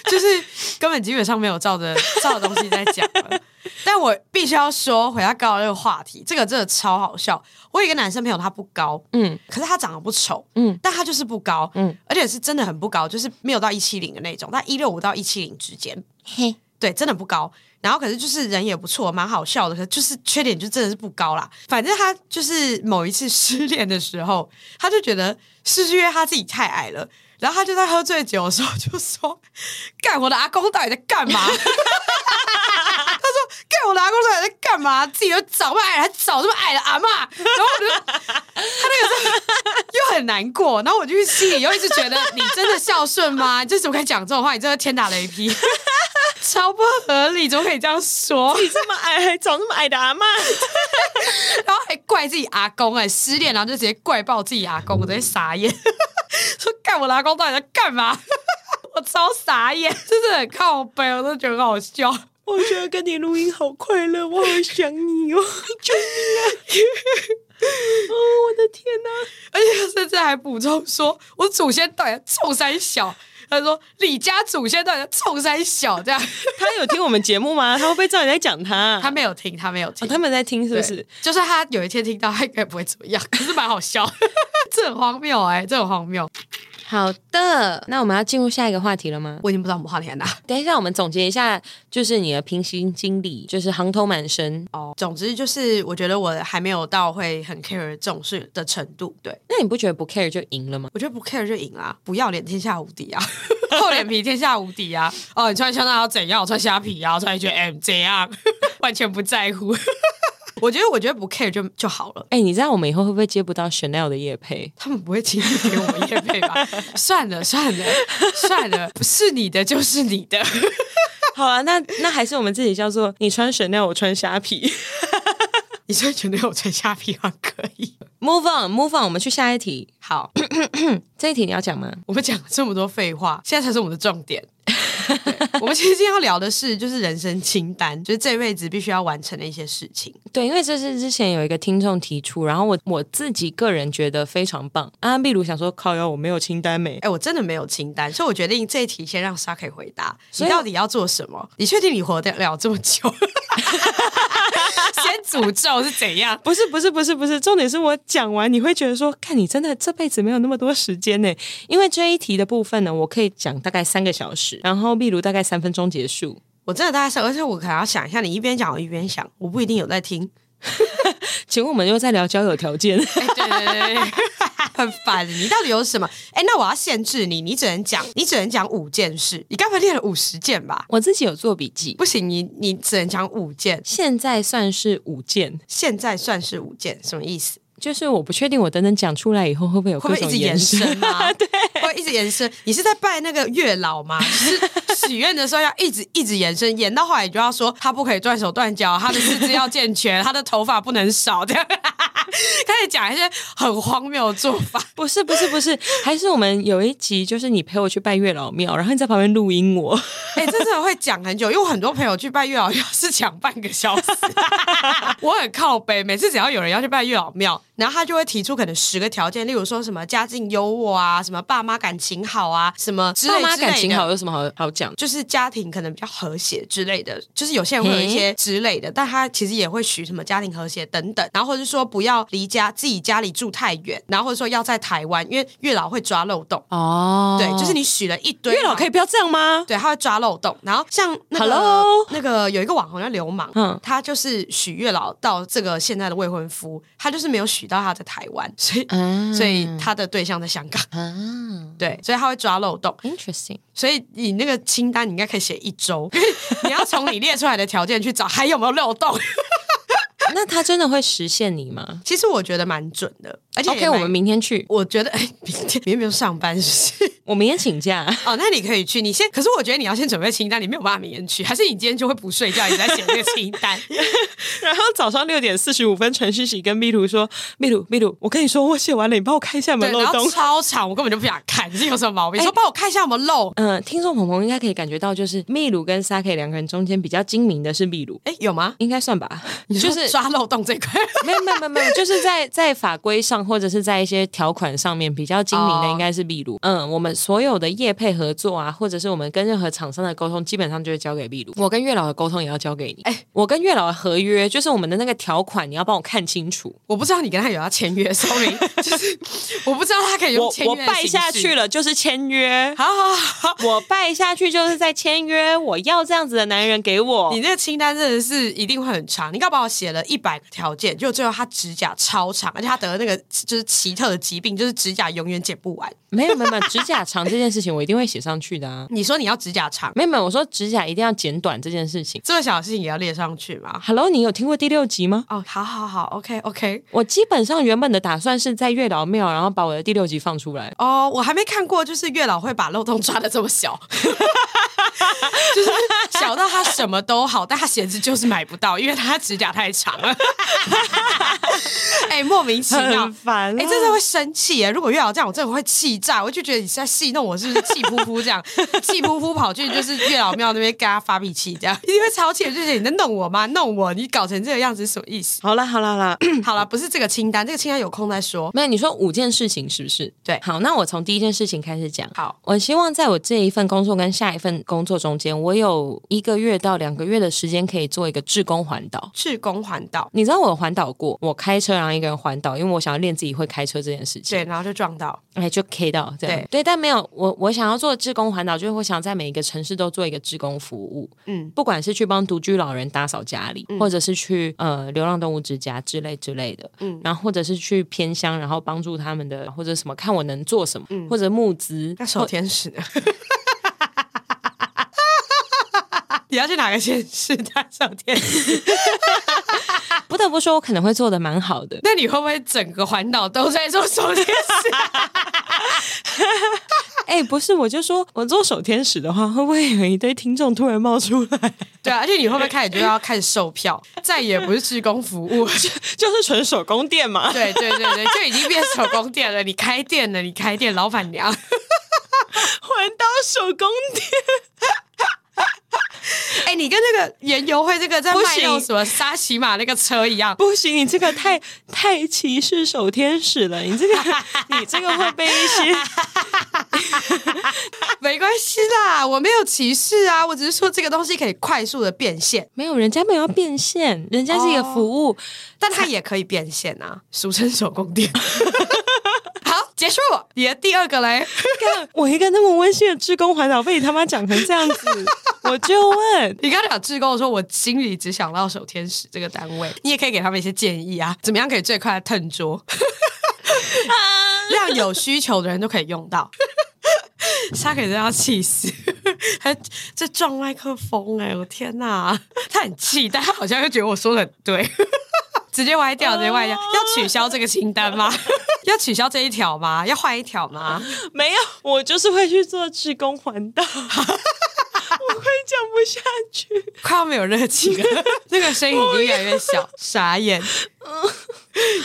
就是根本基本上没有照着照的东西在讲。但我必须要说，回到高的这个话题，这个真的超好笑。我有一个男生朋友，他不高，嗯，可是他长得不丑，嗯，但他就是不高，嗯，而且是真的很不高，就是没有到一七零的那种，但一六五到一七零之间，嘿，对，真的不高。然后可是就是人也不错，蛮好笑的，就是缺点就真的是不高啦。反正他就是某一次失恋的时候，他就觉得是不是因为他自己太矮了。然后他就在喝醉酒的时候就说：“ (laughs) 干我的阿公到底在干嘛？” (laughs) 他说：“干我的阿公到底在干嘛？自己又长不矮，还找这么矮的阿嬷。”然后我就他那个时候又很难过，然后我就心里又一直觉得：“你真的孝顺吗？你怎么可以讲这种话？你真的天打雷劈，(laughs) 超不合理，怎么可以这样说？你这么矮还找那么矮的阿嬷，然后还怪自己阿公哎、欸，失恋然后就直接怪爆自己阿公，我直接傻眼。”说干我的阿公到底在干嘛？(laughs) 我超傻眼，真的很靠背，我都觉得很好笑。我觉得跟你录音好快乐，我好想你哦，救命啊！哦，我的天哪！(laughs) 而且他甚至还补充说，我祖先到底臭三小。他说李家祖先到底冲三小这样。(laughs) 他有听我们节目吗？他会不会知道你在讲他？他没有听，他没有听。哦，他们在听是不是？就算他有一天听到，他应该不会怎么样，可是蛮好笑。(laughs) 这很荒谬哎、欸，这很荒谬。好的，那我们要进入下一个话题了吗？我已经不知道我们话题在哪。等一下，我们总结一下，就是你的平行经历，就是行头满身哦。总之就是，我觉得我还没有到会很 care 这种事的程度。对，那你不觉得不 care 就赢了吗？我觉得不 care 就赢啦，不要脸天下无敌啊，(laughs) 厚脸皮天下无敌啊。哦，你穿香奈儿要怎样？我穿虾皮啊，我穿一件 M 这样，(laughs) 完全不在乎。我觉得，我觉得不 care 就就好了。哎、欸，你知道我们以后会不会接不到 Chanel 的夜配？他们不会轻易给我们夜配吧？算了算了算了，不是你的就是你的。(laughs) 好啊，那那还是我们自己叫做你穿 Chanel，我穿虾皮。你穿 Chanel，我穿虾皮 (laughs) 还可以。Move on，Move on，我们去下一题。好，(clears throat) 这一题你要讲吗？我们讲了这么多废话，现在才是我们的重点。我们其实今天要聊的是，就是人生清单，就是这辈子必须要完成的一些事情。对，因为这是之前有一个听众提出，然后我我自己个人觉得非常棒。啊，例如想说，靠腰我没有清单没？哎，我真的没有清单，所以我决定这一题先让沙可以回答。你到底要做什么？你确定你活得了这么久？(laughs) (laughs) 先诅咒是怎样？不是不是不是不是，重点是我讲完你会觉得说，看你真的这辈子没有那么多时间呢。因为这一题的部分呢，我可以讲大概三个小时，然后例如大概三分钟结束。我真的大概是，而且我可能要想一下，你一边讲我一边想，我不一定有在听。(laughs) 请问我们又在聊交友条件？欸、对对对对。(laughs) 很烦。你到底有什么？哎，那我要限制你，你只能讲，你只能讲五件事。你该不会练了五十件吧？我自己有做笔记，不行，你你只能讲五件。现在算是五件，现在算是五件，什么意思？就是我不确定，我等等讲出来以后会不会有会一直延伸吗？(laughs) 对，会一直延伸。你是在拜那个月老吗？就是许愿的时候要一直一直延伸，延到后来你就要说他不可以断手断脚，他的四肢要健全，他的头发不能少，这样 (laughs) 开始讲一些很荒谬的做法。(laughs) 不是不是不是，还是我们有一集就是你陪我去拜月老庙，然后你在旁边录音我。哎、欸，真的会讲很久，因为我很多朋友去拜月老庙是讲半个小时，(laughs) 我很靠北，每次只要有人要去拜月老庙。然后他就会提出可能十个条件，例如说什么家境优渥啊，什么爸妈感情好啊，什么之类之类的。爸妈感情好有什么好好讲？就是家庭可能比较和谐之类的。就是有些人会有一些之类的，但他其实也会许什么家庭和谐等等。然后或者是说不要离家自己家里住太远，然后或者说要在台湾，因为月老会抓漏洞。哦，对，就是你许了一堆，月老可以不要这样吗？对，他会抓漏洞。然后像那个 Hello? 那个有一个网红叫流氓，嗯，他就是许月老到这个现在的未婚夫，他就是没有许到他在台湾。所以，嗯、所以他的对象在香港。嗯，对，所以他会抓漏洞。Interesting。所以你那个清单，你应该可以写一周，(laughs) 你要从你列出来的条件去找还有没有漏洞。那他真的会实现你吗？其实我觉得蛮准的，而且 OK，我们明天去。我觉得，哎，明天明天不用上班是不是？我明天请假。哦，那你可以去。你先，可是我觉得你要先准备清单，你没有办法明天去，(laughs) 还是你今天就会不睡觉，你在写那个清单。(laughs) 然后早上六点四十五分传讯息跟秘鲁说：“秘鲁，秘鲁，我跟你说，我写完了，你帮我看一下有没有漏洞。”超长，我根本就不想看，你是有什么毛病？说帮我看一下有没有漏。嗯，听众朋友应该可以感觉到，就是秘鲁跟 Saki 两个人中间比较精明的是秘鲁。哎，有吗？应该算吧，就是抓漏洞这块。没有没有没有没有，(laughs) 就是在在法规上或者是在一些条款上面比较精明的应该是秘鲁。嗯，我们所有的业配合作啊，或者是我们跟任何厂商的沟通，基本上就会交给秘鲁。我跟月老的沟通也要交给你。哎，我跟月老的合约就是我们的那个条款，你要帮我看清楚。我不知道你跟他有要签约，，sorry，(laughs) 就是我不知道他可以用签约。我拜下去了就是签约。好好好，我拜下去就是在签约。我要这样子的男人给我。你那个清单真的是一定会很长。你刚把我写了一百个条件，就最后他指甲超长，而且他得了那个就是奇特的疾病，就是指甲永远剪不完。没有没有没有，指甲长这件事情我一定会写上去的啊。你说你要指甲长？没有没有，我说指甲一定要剪短这件事情，这么小的事情也要列上去吗？Hello，你有听过第六集吗？哦，好好好，OK OK。我基本上原本的打算是在月老庙，然后把我的第六集放出来。哦，我还没看过，就是月老会把漏洞抓的这么小，(laughs) 就是小到他什么都好，但他鞋子就是买不到，因为他指甲太长了。(laughs) 哎、欸，莫名其妙，很烦。哎、欸，真的会生气耶！如果月老这样，我真的会气炸。我就觉得你是在戏弄我，是不是气扑扑这样？(laughs) 气扑扑跑去就是月老庙那边跟他发脾气，这样一定会超气。就是你在弄我吗？弄我？你搞成这个样子什么意思？好了，好了，好了，(clears throat) 好了，不是这个清单，这个清单有空再说。没有，你说五件事情是不是？对，好，那我从第一件事情开始讲。好，我希望在我这一份工作跟下一份工作中间，我有一个月到两个月的时间可以做一个志工环岛。志工环岛，你知道我环岛过，我开车然后一个人环岛，因为我想要练自己会开车这件事情。对，然后就撞到，哎，就 K 到，对对，但没有我，我想要做志工环岛，就是我想在每一个城市都做一个志工服务，嗯，不管是去帮独居老人打扫家里，嗯、或者是去呃流浪动物之家之类之类的，嗯，然后或者是去偏乡，然后帮助他们的或者什么，看我能做什么，嗯、或者募资，那小天使。(laughs) 你要去哪个县市 (laughs) 当守天使？不得不说，我可能会做的蛮好的。那你会不会整个环岛都在做手天使？(laughs) 哎、欸，不是，我就说我做手天使的话，会不会有一堆听众突然冒出来？(laughs) 对啊，而且你会不会开始就要开始售票？再也不是职工服务，就就是纯手工店嘛？对对对对，就已经变手工店了。你开店了，你开店，老板娘，环岛手工店。(laughs) 哎、欸，你跟那个园游会这个在卖用什么沙琪玛那个车一样，不行，你这个太 (laughs) 太歧视守天使了，你这个 (laughs) 你这个会被一些，没关系啦，我没有歧视啊，我只是说这个东西可以快速的变现，没有人家没有要变现，人家是一个服务，哦、但它也可以变现啊，俗称手工店。结束，你的第二个嘞？(laughs) 我一个那么温馨的志工环岛被你他妈讲成这样子，(laughs) 我就问你刚才讲志工的时候，我心里只想到守天使这个单位，你也可以给他们一些建议啊，怎么样可以最快的腾桌？啊，(laughs) 让有需求的人都可以用到。沙可真要气死，他在撞麦克风哎、欸！我天哪，他很气，但他好像又觉得我说的很对，直接歪掉，直接歪掉。要取消这个清单吗？要取消这一条吗？要换一条吗？(laughs) 没有，我就是会去做志工环岛。(laughs) 我快讲不下去，(laughs) 快要没有热情了，那个声音已经越来越小，傻眼，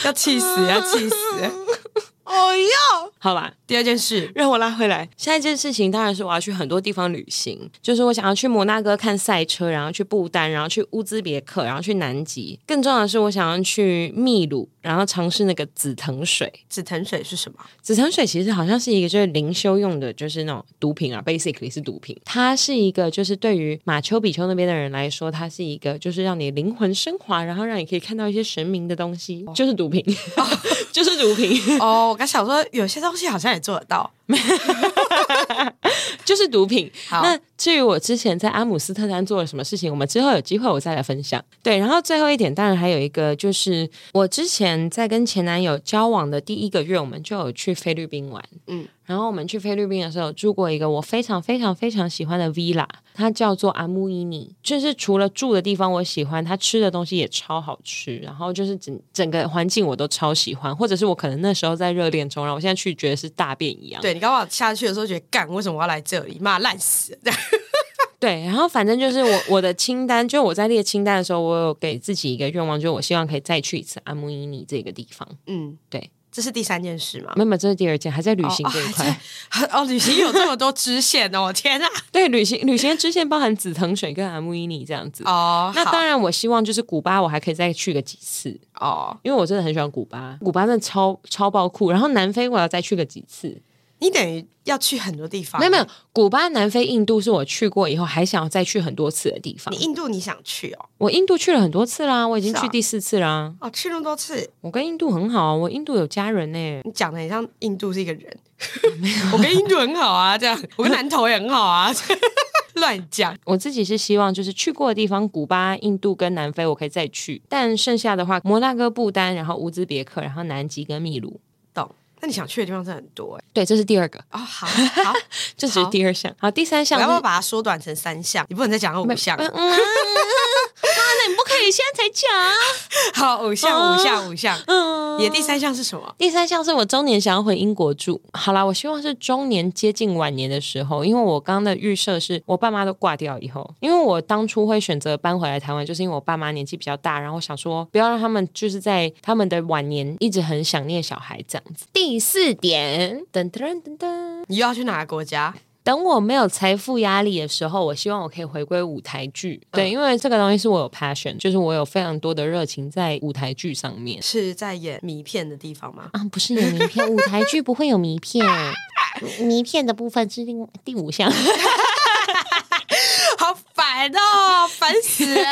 要气死，要气死。哦哟，好吧。第二件事让我拉回来，下一件事情当然是我要去很多地方旅行，就是我想要去摩纳哥看赛车，然后去不丹，然后去乌兹别克，然后去南极。更重要的是，我想要去秘鲁，然后尝试那个紫藤水。紫藤水是什么？紫藤水其实好像是一个就是灵修用的，就是那种毒品啊，basically 是毒品。它是一个就是对于马丘比丘那边的人来说，它是一个就是让你灵魂升华，然后让你可以看到一些神明的东西，就是毒品，哦、就是毒品。哦，我刚想说有些东西好像也。做得到，(laughs) 就是毒品。好，那至于我之前在阿姆斯特丹做了什么事情，我们之后有机会我再来分享。对，然后最后一点，当然还有一个，就是我之前在跟前男友交往的第一个月，我们就有去菲律宾玩。嗯。然后我们去菲律宾的时候，住过一个我非常非常非常喜欢的 villa，它叫做阿穆伊尼。就是除了住的地方我喜欢，它吃的东西也超好吃。然后就是整整个环境我都超喜欢，或者是我可能那时候在热恋中，然后我现在去觉得是大便一样。对，你刚刚下去的时候觉得干，为什么我要来这里？妈烂死！(laughs) 对，然后反正就是我我的清单，就我在列清单的时候，我有给自己一个愿望，就是我希望可以再去一次阿穆伊尼这个地方。嗯，对。这是第三件事吗？没有，这是第二件，还在旅行这一块。哦，(laughs) 哦，旅行有这么多支线哦！我 (laughs) 天啊，对，旅行旅行的支线包含紫藤水跟阿穆伊尼这样子。哦，那当然，我希望就是古巴，我还可以再去个几次哦，因为我真的很喜欢古巴，古巴真的超超爆酷。然后南非，我要再去个几次。你等于要去很多地方？没有没有，古巴、南非、印度是我去过以后还想要再去很多次的地方。你印度你想去哦？我印度去了很多次啦，我已经去第四次啦。哦，去那么多次，我跟印度很好，我印度有家人呢。你讲的很像印度是一个人，(laughs) 我跟印度很好啊，这样我跟南投也很好啊，(laughs) 乱讲。我自己是希望就是去过的地方，古巴、印度跟南非我可以再去，但剩下的话，摩纳哥、不丹，然后乌兹别克，然后南极跟秘鲁。那你想去的地方真的很多哎，对，这是第二个哦，好，好，(laughs) 这只是第二项，好，第三项，我要不要把它缩短成三项？你不能再讲五项。不可以现在才讲。好，五项，五项，五项。嗯，你的第三项是什么？第三项是我中年想要回英国住。好啦，我希望是中年接近晚年的时候，因为我刚刚的预设是我爸妈都挂掉以后，因为我当初会选择搬回来台湾，就是因为我爸妈年纪比较大，然后我想说不要让他们就是在他们的晚年一直很想念小孩这样子。第四点，噔噔噔噔，你又要去哪个国家？等我没有财富压力的时候，我希望我可以回归舞台剧。对，因为这个东西是我有 passion，就是我有非常多的热情在舞台剧上面。是在演迷片的地方吗？啊，不是演迷片，舞台剧不会有迷片，(laughs) 迷片的部分是另第五项。(laughs) 好烦哦，烦死了！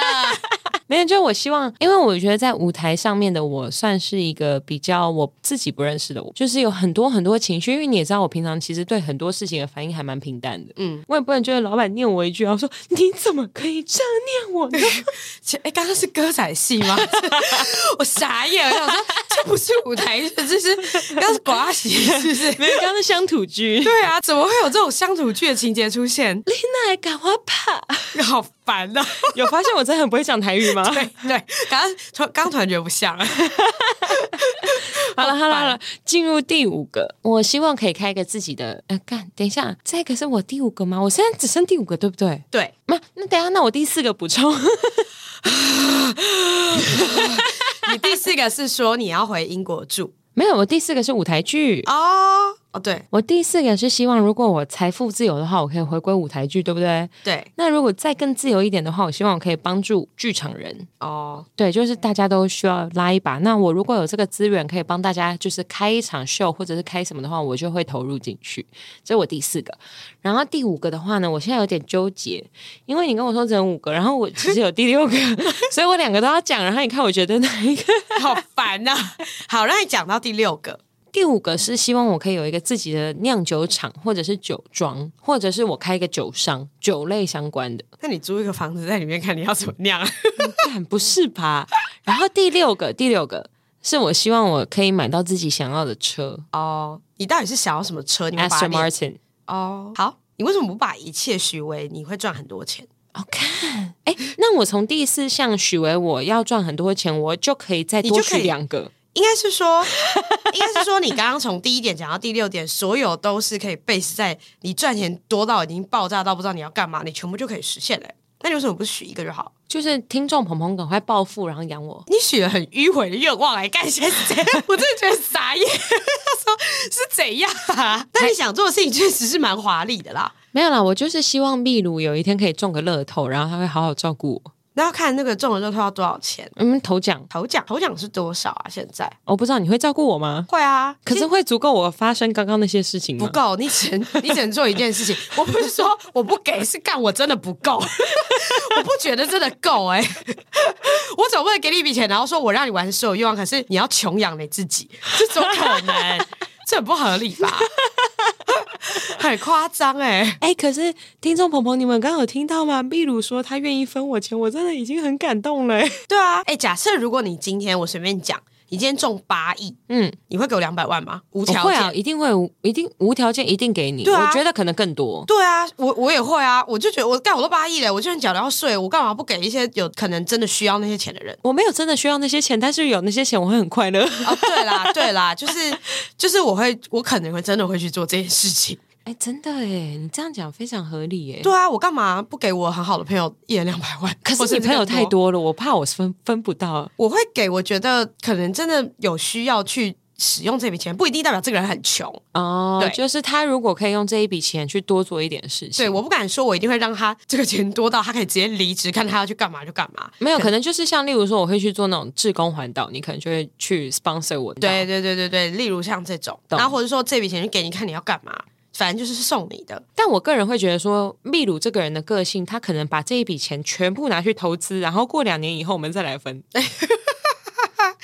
没有，就我希望，因为我觉得在舞台上面的我算是一个比较我自己不认识的我，就是有很多很多情绪。因为你也知道，我平常其实对很多事情的反应还蛮平淡的。嗯，我也不能觉得老板念我一句，然后说你怎么可以这样念我呢？(laughs) 哎，刚刚是歌仔戏吗？(laughs) 我傻眼了，我说这不是舞台，这是刚刚是寡戏，是不是？(laughs) 没有，刚刚是乡土剧。对啊，怎么会有这种乡土剧的情节出现？你哪敢我怕？好烦啊！(laughs) 有发现我真的很不会讲台语吗？对对，刚刚突刚突然觉得不像。好了好了好了，进入第五个，我希望可以开一个自己的。呃，干，等一下，这个是我第五个吗？我现在只剩第五个，对不对？对。那那等一下，那我第四个补充。(laughs) 你第四个是说你要回英国住？没有，我第四个是舞台剧哦。哦，对，我第四个是希望，如果我财富自由的话，我可以回归舞台剧，对不对？对。那如果再更自由一点的话，我希望我可以帮助剧场人。哦，对，就是大家都需要拉一把。那我如果有这个资源，可以帮大家就是开一场秀，或者是开什么的话，我就会投入进去。这是我第四个。然后第五个的话呢，我现在有点纠结，因为你跟我说只有五个，然后我其实有第六个，(laughs) 所以我两个都要讲。然后你看，我觉得哪一个好烦啊？好，让你讲到第六个。第五个是希望我可以有一个自己的酿酒厂，或者是酒庄，或者是我开一个酒商，酒类相关的。那你租一个房子在里面看你要怎么酿？但、(laughs) 不是吧？然后第六个，第六个，是我希望我可以买到自己想要的车。哦，你到底是想要什么车？Aston Martin。哦，好，你为什么不把一切许为你会赚很多钱？好看，哎，那我从第四项许为我要赚很多钱，我就可以再多去两个。应该是说，(laughs) 应该是说，你刚刚从第一点讲到第六点，所有都是可以 base 在你赚钱多到已经爆炸到不知道你要干嘛，你全部就可以实现嘞。那你为什么不许一个就好？就是听众鹏鹏赶快暴富，然后养我。你许了很迂回的愿望来干些什么？我真的觉得傻眼。(laughs) 他说是怎样啊？那你想做的事情确实是蛮华丽的啦。没有啦，我就是希望秘鲁有一天可以中个乐透，然后他会好好照顾我。那要看那个中了乐透要多少钱？嗯，头奖，头奖，头奖是多少啊？现在我不知道，你会照顾我吗？会啊，可是会足够我发生刚刚那些事情吗？不够，你只能你只能做一件事情。我不是说我不给，是干我真的不够，(laughs) 我不觉得真的够哎、欸。我总不能给你一笔钱，然后说我让你完成所有愿望，可是你要穷养你自己，这怎么可能？这很不合理吧？(laughs) 很夸张哎哎！可是听众朋友，你们刚刚有听到吗？秘鲁说他愿意分我钱，我真的已经很感动了。对啊，哎，假设如果你今天我随便讲。你今天中八亿，嗯，你会给我两百万吗？无条件，会啊，一定会，一定无条件，一定给你。对啊，我觉得可能更多。对啊，我我也会啊，我就觉得我干我都八亿了，我就算缴了税，我干嘛不给一些有可能真的需要那些钱的人？我没有真的需要那些钱，但是有那些钱我会很快乐。哦，对啦，对啦，就是就是我会，我可能会真的会去做这件事情。哎，真的哎，你这样讲非常合理哎。对啊，我干嘛不给我很好的朋友一人两百万？可是你朋友太多了，我怕我分分不到。我会给，我觉得可能真的有需要去使用这笔钱，不一定代表这个人很穷哦。对，就是他如果可以用这一笔钱去多做一点事情，对，我不敢说我一定会让他这个钱多到他可以直接离职，看他要去干嘛就干嘛。没有，可能就是像例如说，我会去做那种志工环岛，你可能就会去 sponsor 我。对对对对对，例如像这种，然后或者说这笔钱就给你看你要干嘛。反正就是送你的，但我个人会觉得说，秘鲁这个人的个性，他可能把这一笔钱全部拿去投资，然后过两年以后我们再来分。(laughs)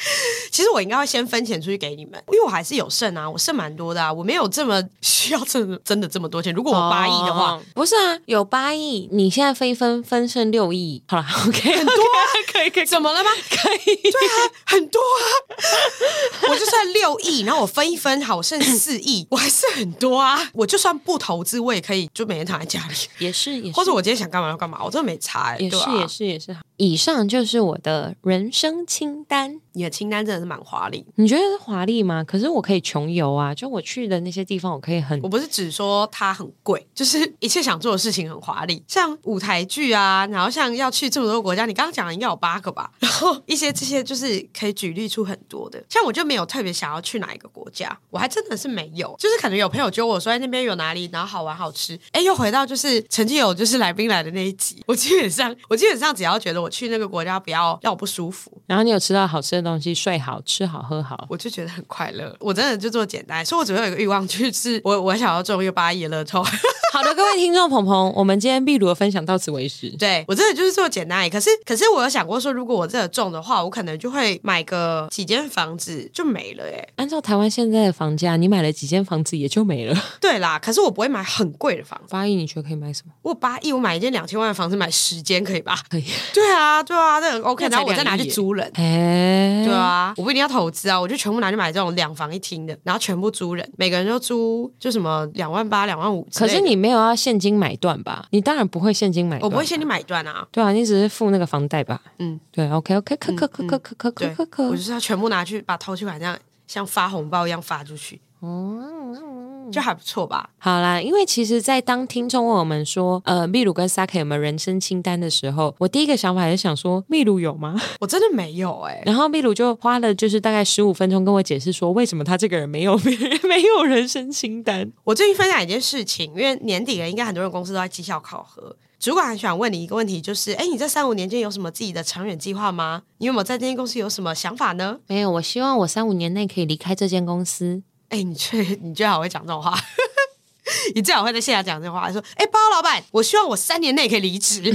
(laughs) 其实我应该会先分钱出去给你们，因为我还是有剩啊，我剩蛮多的啊，我没有这么需要真的真的这么多钱。如果我八亿的话，哦，不是啊，有八亿，你现在分一分分剩六亿，好了，(laughs) OK，很多啊，okay, 可以可以，怎么了吗？可以，对啊，很多啊，(laughs) 我就算六亿，然后我分一分，好，我剩四亿，我还是很多啊。我就算不投资，我也可以就每天躺在家里，也是也是，或者我今天想干嘛就干嘛，我真的没差，欸，也是，啊，也是也是。以上就是我的人生清单。你的清单真的是蛮华丽，你觉得是华丽吗？可是我可以穷游啊，就我去的那些地方，我可以很……我不是只说它很贵，就是一切想做的事情很华丽，像舞台剧啊，然后像要去这么多国家，你刚刚讲的应该有八个吧？然后一些这些就是可以举例出很多的，像我就没有特别想要去哪一个国家，我还真的是没有，就是可能有朋友揪我说在那边有哪里，然后好玩好吃，哎，又回到就是曾经有就是来宾来的那一集，我基本上我基本上只要觉得我去那个国家不要让我不舒服，然后你有吃到好吃的东西，睡好。吃好喝好，我就觉得很快乐。我真的就做简单，所以我只会有一个欲望，就是 (laughs) 我我想要中一个八亿的乐透。(laughs) 好的，各位听众朋朋，我们今天秘鲁的分享到此为止。对，我真的就是做简单，可是可是我有想过说，如果我真的中的话，我可能就会买个几间房子就没了。哎，按照台湾现在的房价，你买了几间房子也就没了。(laughs) 对啦，可是我不会买很贵的房子。八亿你觉得可以买什么？我八亿，我买一间两千万的房子，买十间可以吧？可以。对啊，对啊，那很 OK。然后我再拿去租人。哎，对啊，我不一定要投资啊，我就全部拿去买这种两房一厅的，然后全部租人，每个人都租就什么两万八、两万五。可是你没有要现金买。买断吧，你当然不会现金买断，我不会现金买断啊。对啊，你只是付那个房贷吧。嗯，对，OK OK，可可可可可可可可可，我就是要全部拿去把头期款这样像发红包一样发出去。哦，就还不错吧。好啦，因为其实，在当听众问我们说，呃，秘鲁跟 Sake 有没有人生清单的时候，我第一个想法还是想说，秘鲁有吗？(laughs) 我真的没有哎、欸。然后秘鲁就花了就是大概十五分钟跟我解释说，为什么他这个人没有 (laughs) 没有人生清单。我最近分享一件事情，因为年底了，应该很多人公司都在绩效考核。主管很喜欢问你一个问题，就是，哎，你这三五年间有什么自己的长远计划吗？你有没有在这间公司有什么想法呢？没有，我希望我三五年内可以离开这间公司。哎，你最 (laughs) 你最好会讲这种话，(laughs) 你最好会在线下讲这种话，说，哎，包老板，我希望我三年内可以离职。(laughs)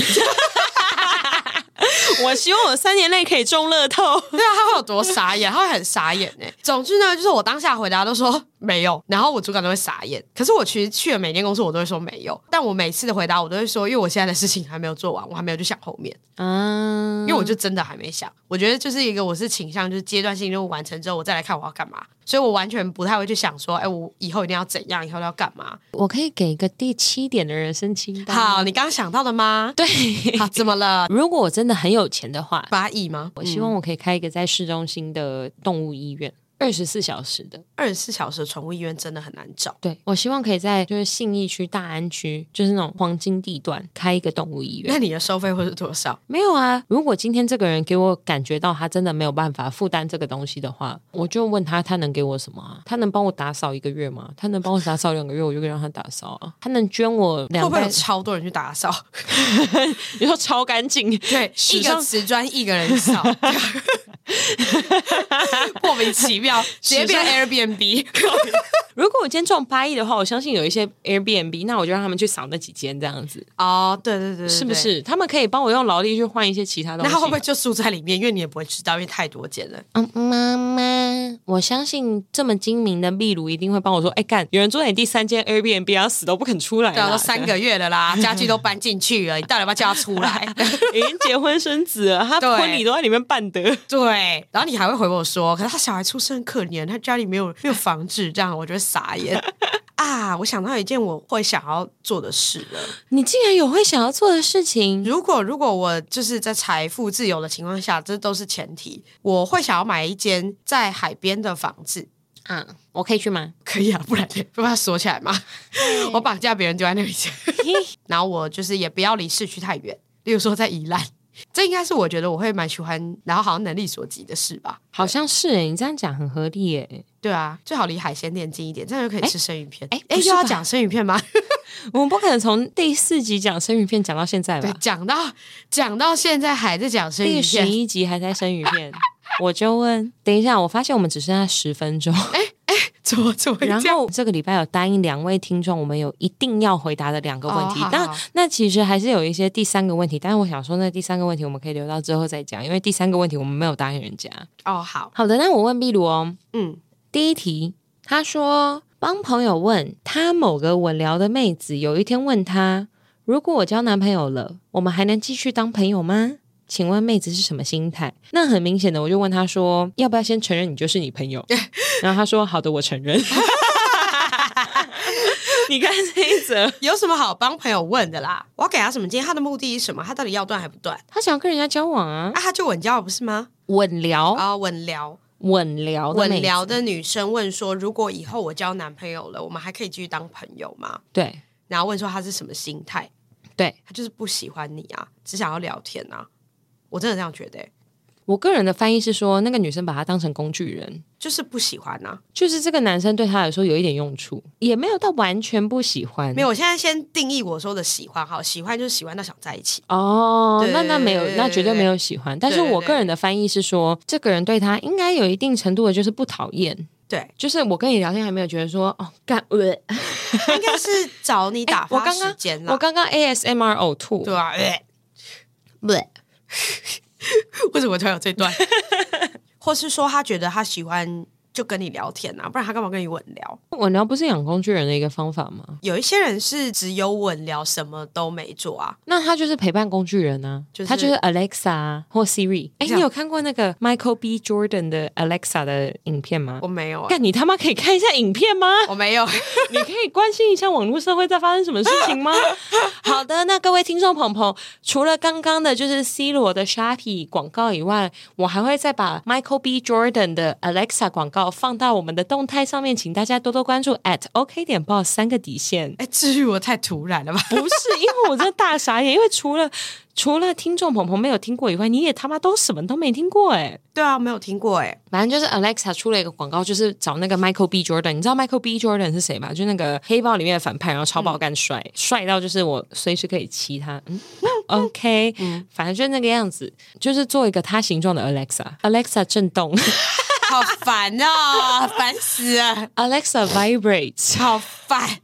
我希望我三年内可以中乐透。对啊，他会有多傻眼？他会很傻眼呢。总之呢，就是我当下回答都说没有，然后我主管都会傻眼。可是我其实去了每间公司，我都会说没有。但我每次的回答，我都会说，因为我现在的事情还没有做完，我还没有去想后面。嗯，因为我就真的还没想。我觉得就是一个，我是倾向就是阶段性任务完成之后，我再来看我要干嘛。所以我完全不太会去想说，哎，我以后一定要怎样，以后要干嘛。我可以给一个第七点的人生清单。好，你刚刚想到的吗？对，好，怎么了？(laughs) 如果我真的很有钱的话，八亿吗？我希望我可以开一个在市中心的动物医院。二十四小时的，二十四小时的宠物医院真的很难找。对，我希望可以在就是信义区、大安区，就是那种黄金地段开一个动物医院。那你的收费会是多少？没有啊，如果今天这个人给我感觉到他真的没有办法负担这个东西的话，我就问他，他能给我什么啊？他能帮我打扫一个月吗？他能帮我打扫两个月，我就让他打扫啊。他能捐我两百？会不会有超多人去打扫？(laughs) 你说超干净？对，一个瓷砖一个人扫，(laughs) (laughs) 莫名其妙。(laughs) 直接变 Airbnb。(laughs) 如果我今天中八亿的话，我相信有一些 Airbnb，那我就让他们去扫那几间这样子。哦，对对对，对，是不是？他们可以帮我用劳力去换一些其他东西。那会不会就住在里面？因为你也不会知道，因为太多间了。嗯，妈妈，我相信这么精明的秘鲁一定会帮我说，哎，干，有人住在你第三间 Airbnb，要死都不肯出来。对，都三个月了啦，(laughs) 家具都搬进去了，你到底要不要叫他出来？已经结婚生子了，他婚礼都在里面办的。对，然后你还会回我说，可是他小孩出生可怜，他家里没有 (laughs) 没有房子，这样我觉得傻眼 (laughs) 啊！我想到一件我会想要做的事了。你竟然有会想要做的事情？如果如果我就是在财富自由的情况下，这都是前提。我会想要买一间在海边的房子。嗯，我可以去吗？可以啊，不然不把它锁起来吗？(laughs) 我绑架别人丢在那里去。然后我就是也不要离市区太远，例如说在宜兰。这应该是我觉得我会蛮喜欢，然后好像能力所及的事吧。好像是哎，你这样讲很合理哎。对啊，最好离海鲜店近一点，这样就可以吃生鱼片。哎哎，又要讲生鱼片吗？(laughs) 我们不可能从第四集讲生鱼片讲到现在吧？对，讲到讲到现在还在讲生鱼片，第十一集还在生鱼片。我就问，等一下，我发现我们只剩下十分钟。(laughs) 哎。怎 (laughs) 么怎么？然后这个礼拜有答应两位听众，我们有一定要回答的两个问题。那、哦、那其实还是有一些第三个问题，但是我想说，那第三个问题我们可以留到之后再讲，因为第三个问题我们没有答应人家。哦，好好的，那我问壁炉哦，嗯，第一题，他说帮朋友问他某个稳聊的妹子，有一天问他，如果我交男朋友了，我们还能继续当朋友吗？请问妹子是什么心态？那很明显的，我就问他说，要不要先承认你就是你朋友？然后他说好的，我承认。(laughs) 你看这一则有什么好帮朋友问的啦？我要给他什么？今天他的目的是什么？他到底要断还不断？他想要跟人家交往啊？啊，他就稳交了不是吗？稳聊啊，稳聊，稳聊，稳聊的女生问说，如果以后我交男朋友了，我们还可以继续当朋友吗？对，然后问说他是什么心态？对，他就是不喜欢你啊，只想要聊天啊。我真的这样觉得、欸。我个人的翻译是说，那个女生把他当成工具人，就是不喜欢呐、啊。就是这个男生对他来说有一点用处，也没有到完全不喜欢。没有，我现在先定义我说的喜欢，哈，喜欢就是喜欢到想在一起。哦，那那没有，那绝对没有喜欢。但是我个人的翻译是说，这个人对他应该有一定程度的，就是不讨厌。对，就是我跟你聊天还没有觉得说哦干呃，应该是找你 (laughs) 打发时间了。我刚刚 ASMR 呕吐，对啊，不对。(laughs) 为什么突然有这段？(laughs) 或是说他觉得他喜欢就跟你聊天啊，不然他干嘛跟你稳聊？稳聊不是养工具人的一个方法吗？有一些人是只有稳聊，什么都没做啊。那他就是陪伴工具人呢、啊？就是他就是 Alexa 或 Siri。哎，你有看过那个 Michael B. Jordan 的 Alexa 的影片吗？我没有、啊。干你他妈可以看一下影片吗？(laughs) 我没有。(laughs) 你可以关心一下网络社会在发生什么事情吗？(laughs) 好的，那各位听众朋友，除了刚刚的就是 C 罗的 Sharpie 广告以外，我还会再把 Michael B. Jordan 的 Alexa 广告放到我们的动态上面，请大家多多关注 at OK 点 boss 三个底线。哎，至于我太突然了吧？不是，因为我真的大傻眼，因为除了除了听众朋友没有听过以外，你也他妈都什么都没听过哎。对啊，没有听过哎。反正就是 Alexa 出了一个广告，就是找那个 Michael B Jordan。你知道 Michael B Jordan 是谁吗？就那个黑豹里面的反派，然后超爆干帅，嗯、帅到就是我随时可以骑他。嗯，(laughs) OK，(laughs) 嗯，反正就是那个样子，就是做一个他形状的 Alexa。Alexa 震动。(laughs) 好烦哦，烦死了！Alexa vibrates，好烦。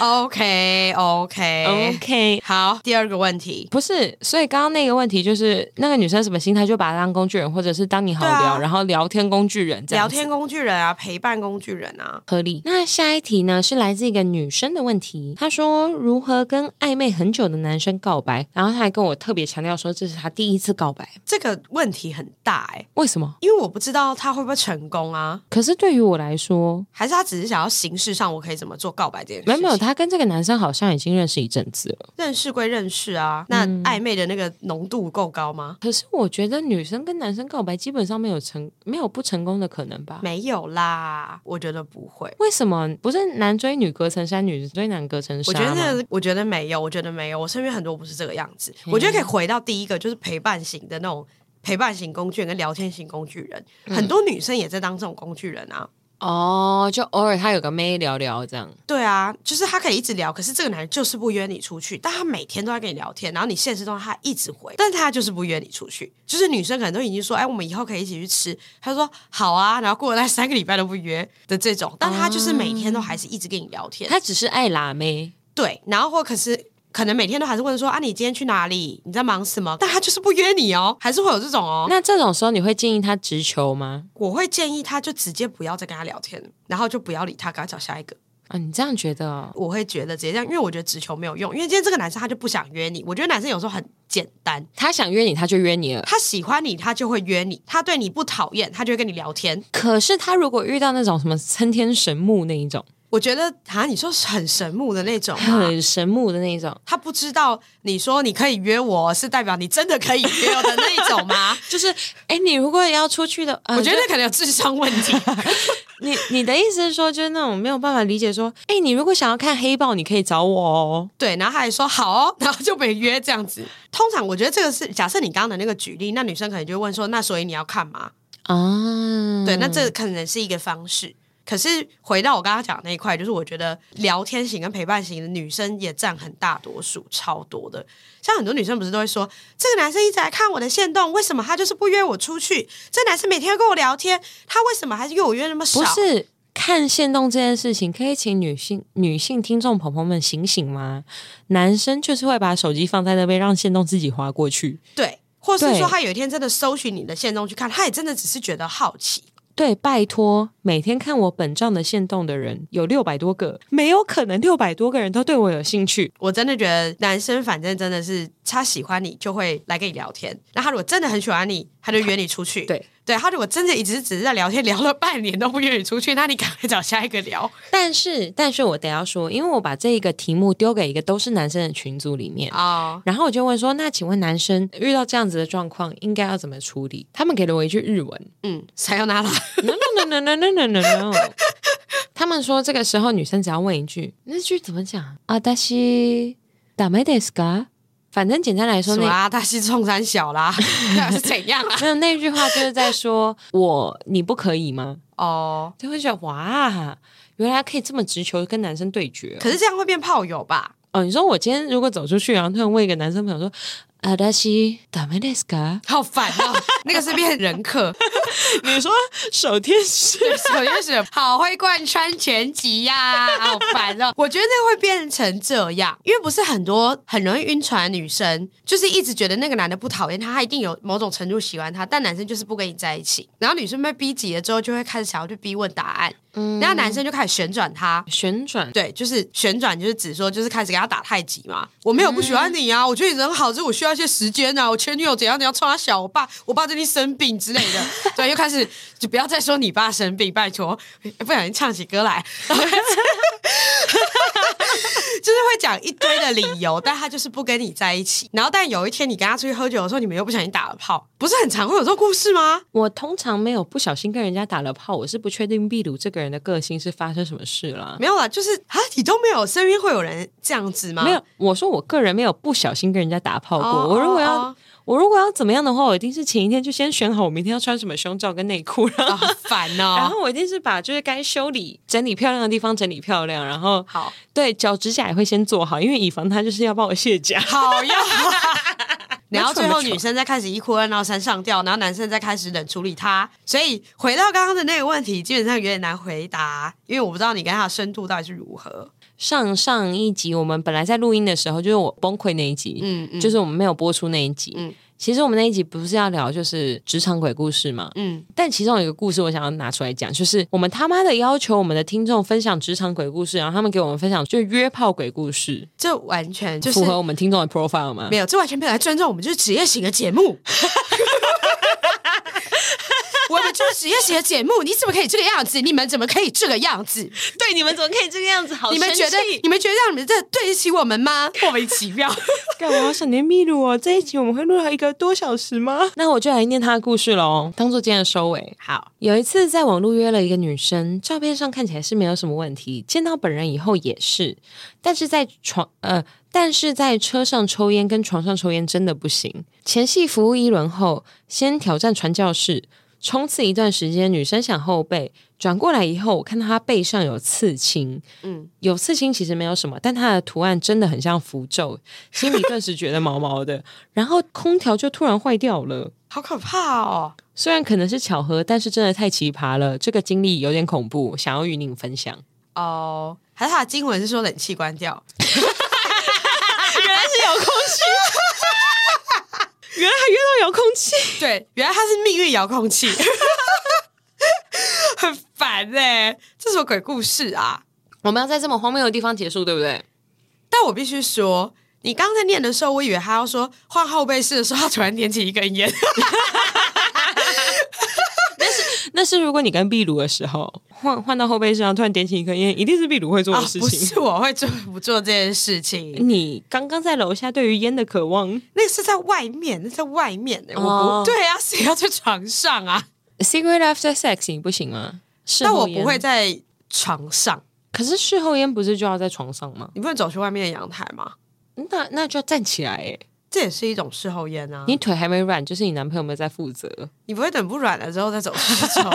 OK OK OK，好，第二个问题不是，所以刚刚那个问题就是那个女生什么心态，就把她当工具人，或者是当你好聊，啊、然后聊天工具人这样，聊天工具人啊，陪伴工具人啊，合理。那下一题呢是来自一个女生的问题，她说如何跟暧昧很久的男生告白，然后她还跟我特别强调说这是她第一次告白，这个问题很大哎、欸，为什么？因为我不知道他会不会成功啊。可是对于我来说，还是他只是想要形式上我可以怎么做告白这件事情。没有他跟这个男生好像已经认识一阵子了。认识归认识啊，那暧昧的那个浓度够高吗？可是我觉得女生跟男生告白基本上没有成，没有不成功的可能吧？没有啦，我觉得不会。为什么？不是男追女隔层山，女追男隔层山？我觉得那个，我觉得没有，我觉得没有。我身边很多不是这个样子。我觉得可以回到第一个，就是陪伴型的那种陪伴型工具人跟聊天型工具人，嗯、很多女生也在当这种工具人啊。哦，就偶尔他有个妹聊聊这样。对啊，就是他可以一直聊，可是这个男人就是不约你出去，但他每天都在跟你聊天，然后你现实中他一直回，但他就是不约你出去。就是女生可能都已经说，哎，我们以后可以一起去吃，他说好啊，然后过了那三个礼拜都不约的这种，但他就是每天都还是一直跟你聊天，他只是爱拉妹。对，然后或可是。可能每天都还是问说啊，你今天去哪里？你在忙什么？但他就是不约你哦，还是会有这种哦。那这种时候你会建议他直球吗？我会建议他就直接不要再跟他聊天，然后就不要理他，给他找下一个。啊，你这样觉得哦？我会觉得直接这样，因为我觉得直球没有用。因为今天这个男生他就不想约你，我觉得男生有时候很简单，他想约你他就约你了，他喜欢你他就会约你，他对你不讨厌他就会跟你聊天。可是他如果遇到那种什么参天神木那一种。我觉得啊，你说是很神木的那种，很神木的那种，他不知道你说你可以约我是代表你真的可以约我的那一种吗？(laughs) 就是，哎、欸，你如果要出去的，呃、我觉得可能有智商问题。(laughs) 你你的意思是说，就是那种没有办法理解说，哎、欸，你如果想要看黑豹，你可以找我哦。对，然后他还说好哦，然后就没约这样子。通常我觉得这个是假设你刚刚的那个举例，那女生可能就会问说，那所以你要看吗？啊，对，那这可能是一个方式。可是回到我刚刚讲的那一块，就是我觉得聊天型跟陪伴型的女生也占很大多数，超多的。像很多女生不是都会说，这个男生一直来看我的线动，为什么他就是不约我出去？这个男生每天跟我聊天，他为什么还是约我约那么少？不是看线动这件事情，可以请女性女性听众朋友们醒醒吗？男生就是会把手机放在那边，让线动自己滑过去。对，或是说他有一天真的搜寻你的线动去看，他也真的只是觉得好奇。对，拜托，每天看我本账的线动的人有六百多个，没有可能六百多个人都对我有兴趣。我真的觉得男生反正真的是他喜欢你就会来跟你聊天。那他如果真的很喜欢你他就约你出去。对。对他如果真的一直只是在聊天聊了半年都不愿意出去那你赶快找下一个聊。但是但是我得要说因为我把这一个题目丢给一个都是男生的群组里面哦。然后我就问说那请问男生遇到这样子的状况应该要怎么处理？他们给了我一句日文。嗯撒有那拉 no no no no no no no no 他们说这个时候女生只要问一句那句怎么讲阿达西打没得斯嘎反正简单来说，那他是冲山小啦，(laughs) 那是怎样啊？没有那句话就是在说我你不可以吗？哦，就会觉得哇，原来可以这么直球跟男生对决，可是这样会变炮友吧？哦，你说我今天如果走出去，然后突然问一个男生朋友说。啊，但是ダメですか？好烦哦，(laughs) 那个是变人客。(laughs) 你说守天使，(laughs) 守天使好会贯穿全集呀，啊，好烦哦。我觉得那会变成这样，因为不是很多很容易晕船的女生，就是一直觉得那个男的不讨厌他，他一定有某种程度喜欢他，但男生就是不跟你在一起。然后女生被逼急了之后，就会开始想要去逼问答案。 嗯，那男生就开始旋转他，旋转，对，就是旋转，就是指说，就是开始给他打太极嘛。我没有不喜欢你啊，嗯、我觉得你人好，只是我需要一些时间啊。我前女友怎样怎样，冲他小，我爸，我爸最近生病之类的，对，又开始就不要再说你爸生病，拜托，不小心唱起歌来。(laughs) 就是会讲一堆的理由，但他就是不跟你在一起。然后，但有一天你跟他出去喝酒的时候，你们又不小心打了炮，不是很常会有这种故事吗？我通常没有不小心跟人家打了炮，我是不确定秘鲁这个人的个性是发生什么事了。没有啦，就是啊，你都没有身边会有人这样子吗？没有，我说我个人没有不小心跟人家打炮过。Oh, 我如果要。Oh, oh. 我如果要怎么样的话，我一定是前一天就先选好我明天要穿什么胸罩跟内裤，然 (laughs) 后烦哦。然后我一定是把就是该修理、整理漂亮的地方整理漂亮，然后好对脚指甲也会先做好，因为以防他就是要帮我卸甲。(laughs) 好呀。(laughs) 然后最后女生再开始一哭二闹三上吊，然后男生再开始冷处理他。所以回到刚刚的那个问题，基本上有点难回答，因为我不知道你跟他的深度到底是如何。上上一集我们本来在录音的时候，就是我崩溃那一集，嗯嗯就是我们没有播出那一集。嗯其实我们那一集不是要聊就是职场鬼故事嘛，嗯，但其中有一个故事我想要拿出来讲，就是我们他妈的要求我们的听众分享职场鬼故事，然后他们给我们分享就是约炮鬼故事，这完全就是符合我们听众的 profile 吗？没有，这完全没有来尊重我们，就是职业型的节目。(laughs) 我们就是职业型的节目，你怎么可以这个样子？你们怎么可以这个样子？对，你们怎么可以这个样子？好，你们觉得你们觉得让你们这对得起我们吗？莫名其妙。(laughs) 干嘛要想念秘鲁哦？这一集我们会录到一个多小时吗？那我就来念他的故事喽，当做今天的收尾。好，有一次在网络约了一个女生，照片上看起来是没有什么问题，见到本人以后也是，但是在床呃，但是在车上抽烟跟床上抽烟真的不行。前戏服务一轮后，先挑战传教士。冲刺一段时间，女生想后背，转过来以后，我看到她背上有刺青，嗯，有刺青其实没有什么，但它的图案真的很像符咒，(laughs) 心里顿时觉得毛毛的。然后空调就突然坏掉了，好可怕哦！虽然可能是巧合，但是真的太奇葩了，这个经历有点恐怖，想要与您分享。哦，还是他的经文是说冷气关掉，(laughs) (laughs) 原来是遥控器。原来还约到遥控器，(laughs) 对，原来他是命运遥控器，(laughs) 很烦哎、欸，这是什么鬼故事啊？我们要在这么荒谬的地方结束，对不对？但我必须说，你刚才念的时候，我以为他要说换后背式的时候，他突然点起一根烟。那是如果你跟壁炉的时候换换到后背上，突然点起一根烟，一定是壁炉会做的事情。哦、不是我会做不做这件事情。(laughs) 你刚刚在楼下对于烟的渴望，那个是在外面，那是在外面的。哦、我不对啊，谁要在床上啊？Secret after sex 你不行吗？但我不会在床上。可是事后烟不是就要在床上吗？你不能走去外面的阳台吗？那那就要站起来哎。这也是一种事后烟啊！你腿还没软，就是你男朋友没有在负责。你不会等不软了之后再走去走？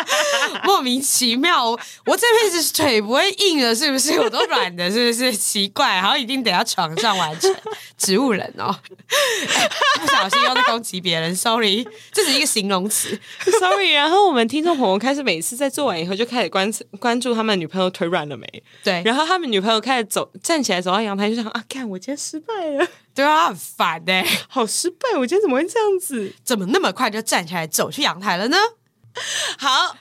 (laughs) 莫名其妙，我这辈子腿不会硬了，是不是？我都软的，是不是？奇怪，好像一定得要床上完成。植物人哦，欸、(laughs) 不小心又在攻击别人，sorry，这是一个形容词，(laughs) sorry。然后我们听众朋友开始每次在做完以后就开始关关注他们女朋友腿软了没？对，然后他们女朋友开始走站起来走到阳台就想啊，看我今天失败了。对啊，很烦哎、欸，好失败！我今天怎么会这样子？怎么那么快就站起来走去阳台了呢？好，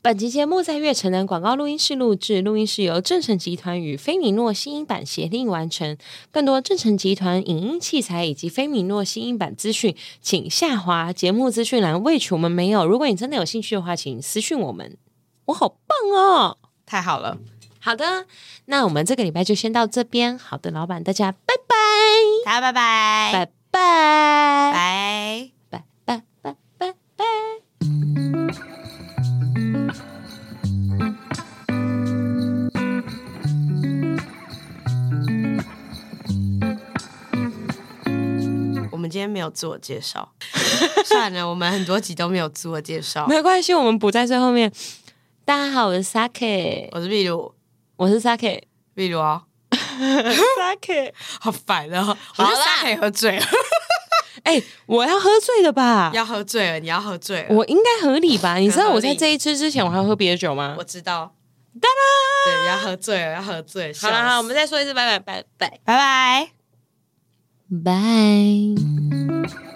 本集节目在月城南广告录音室录制，录音室由正成集团与菲米诺新音版协力完成。更多正成集团影音器材以及菲米诺新音版资讯，请下滑节目资讯栏。未取我们没有。如果你真的有兴趣的话，请私讯我们。我好棒哦！太好了。好的，那我们这个礼拜就先到这边。好的，老板，大家拜拜，大家拜拜，拜拜，拜。拜拜拜拜。我们今天没有自我介绍，(laughs) 算了，我们很多集都没有自我介绍，没关系，我们补在最后面。大家好，我是 Saki，我是秘鲁。我是 Sake，比如啊 (laughs) Sake 好烦哦！我觉得 Sake 喝醉了，(laughs) 哎、欸，我要喝醉的吧？要喝醉了，你要喝醉了，我应该合理吧？(laughs) 你知道我在这一支之前我还要喝别的酒吗？我知道，哒啦，对，要喝醉了，要喝醉。好了，好，我们再说一次，拜拜，拜拜，拜拜，拜。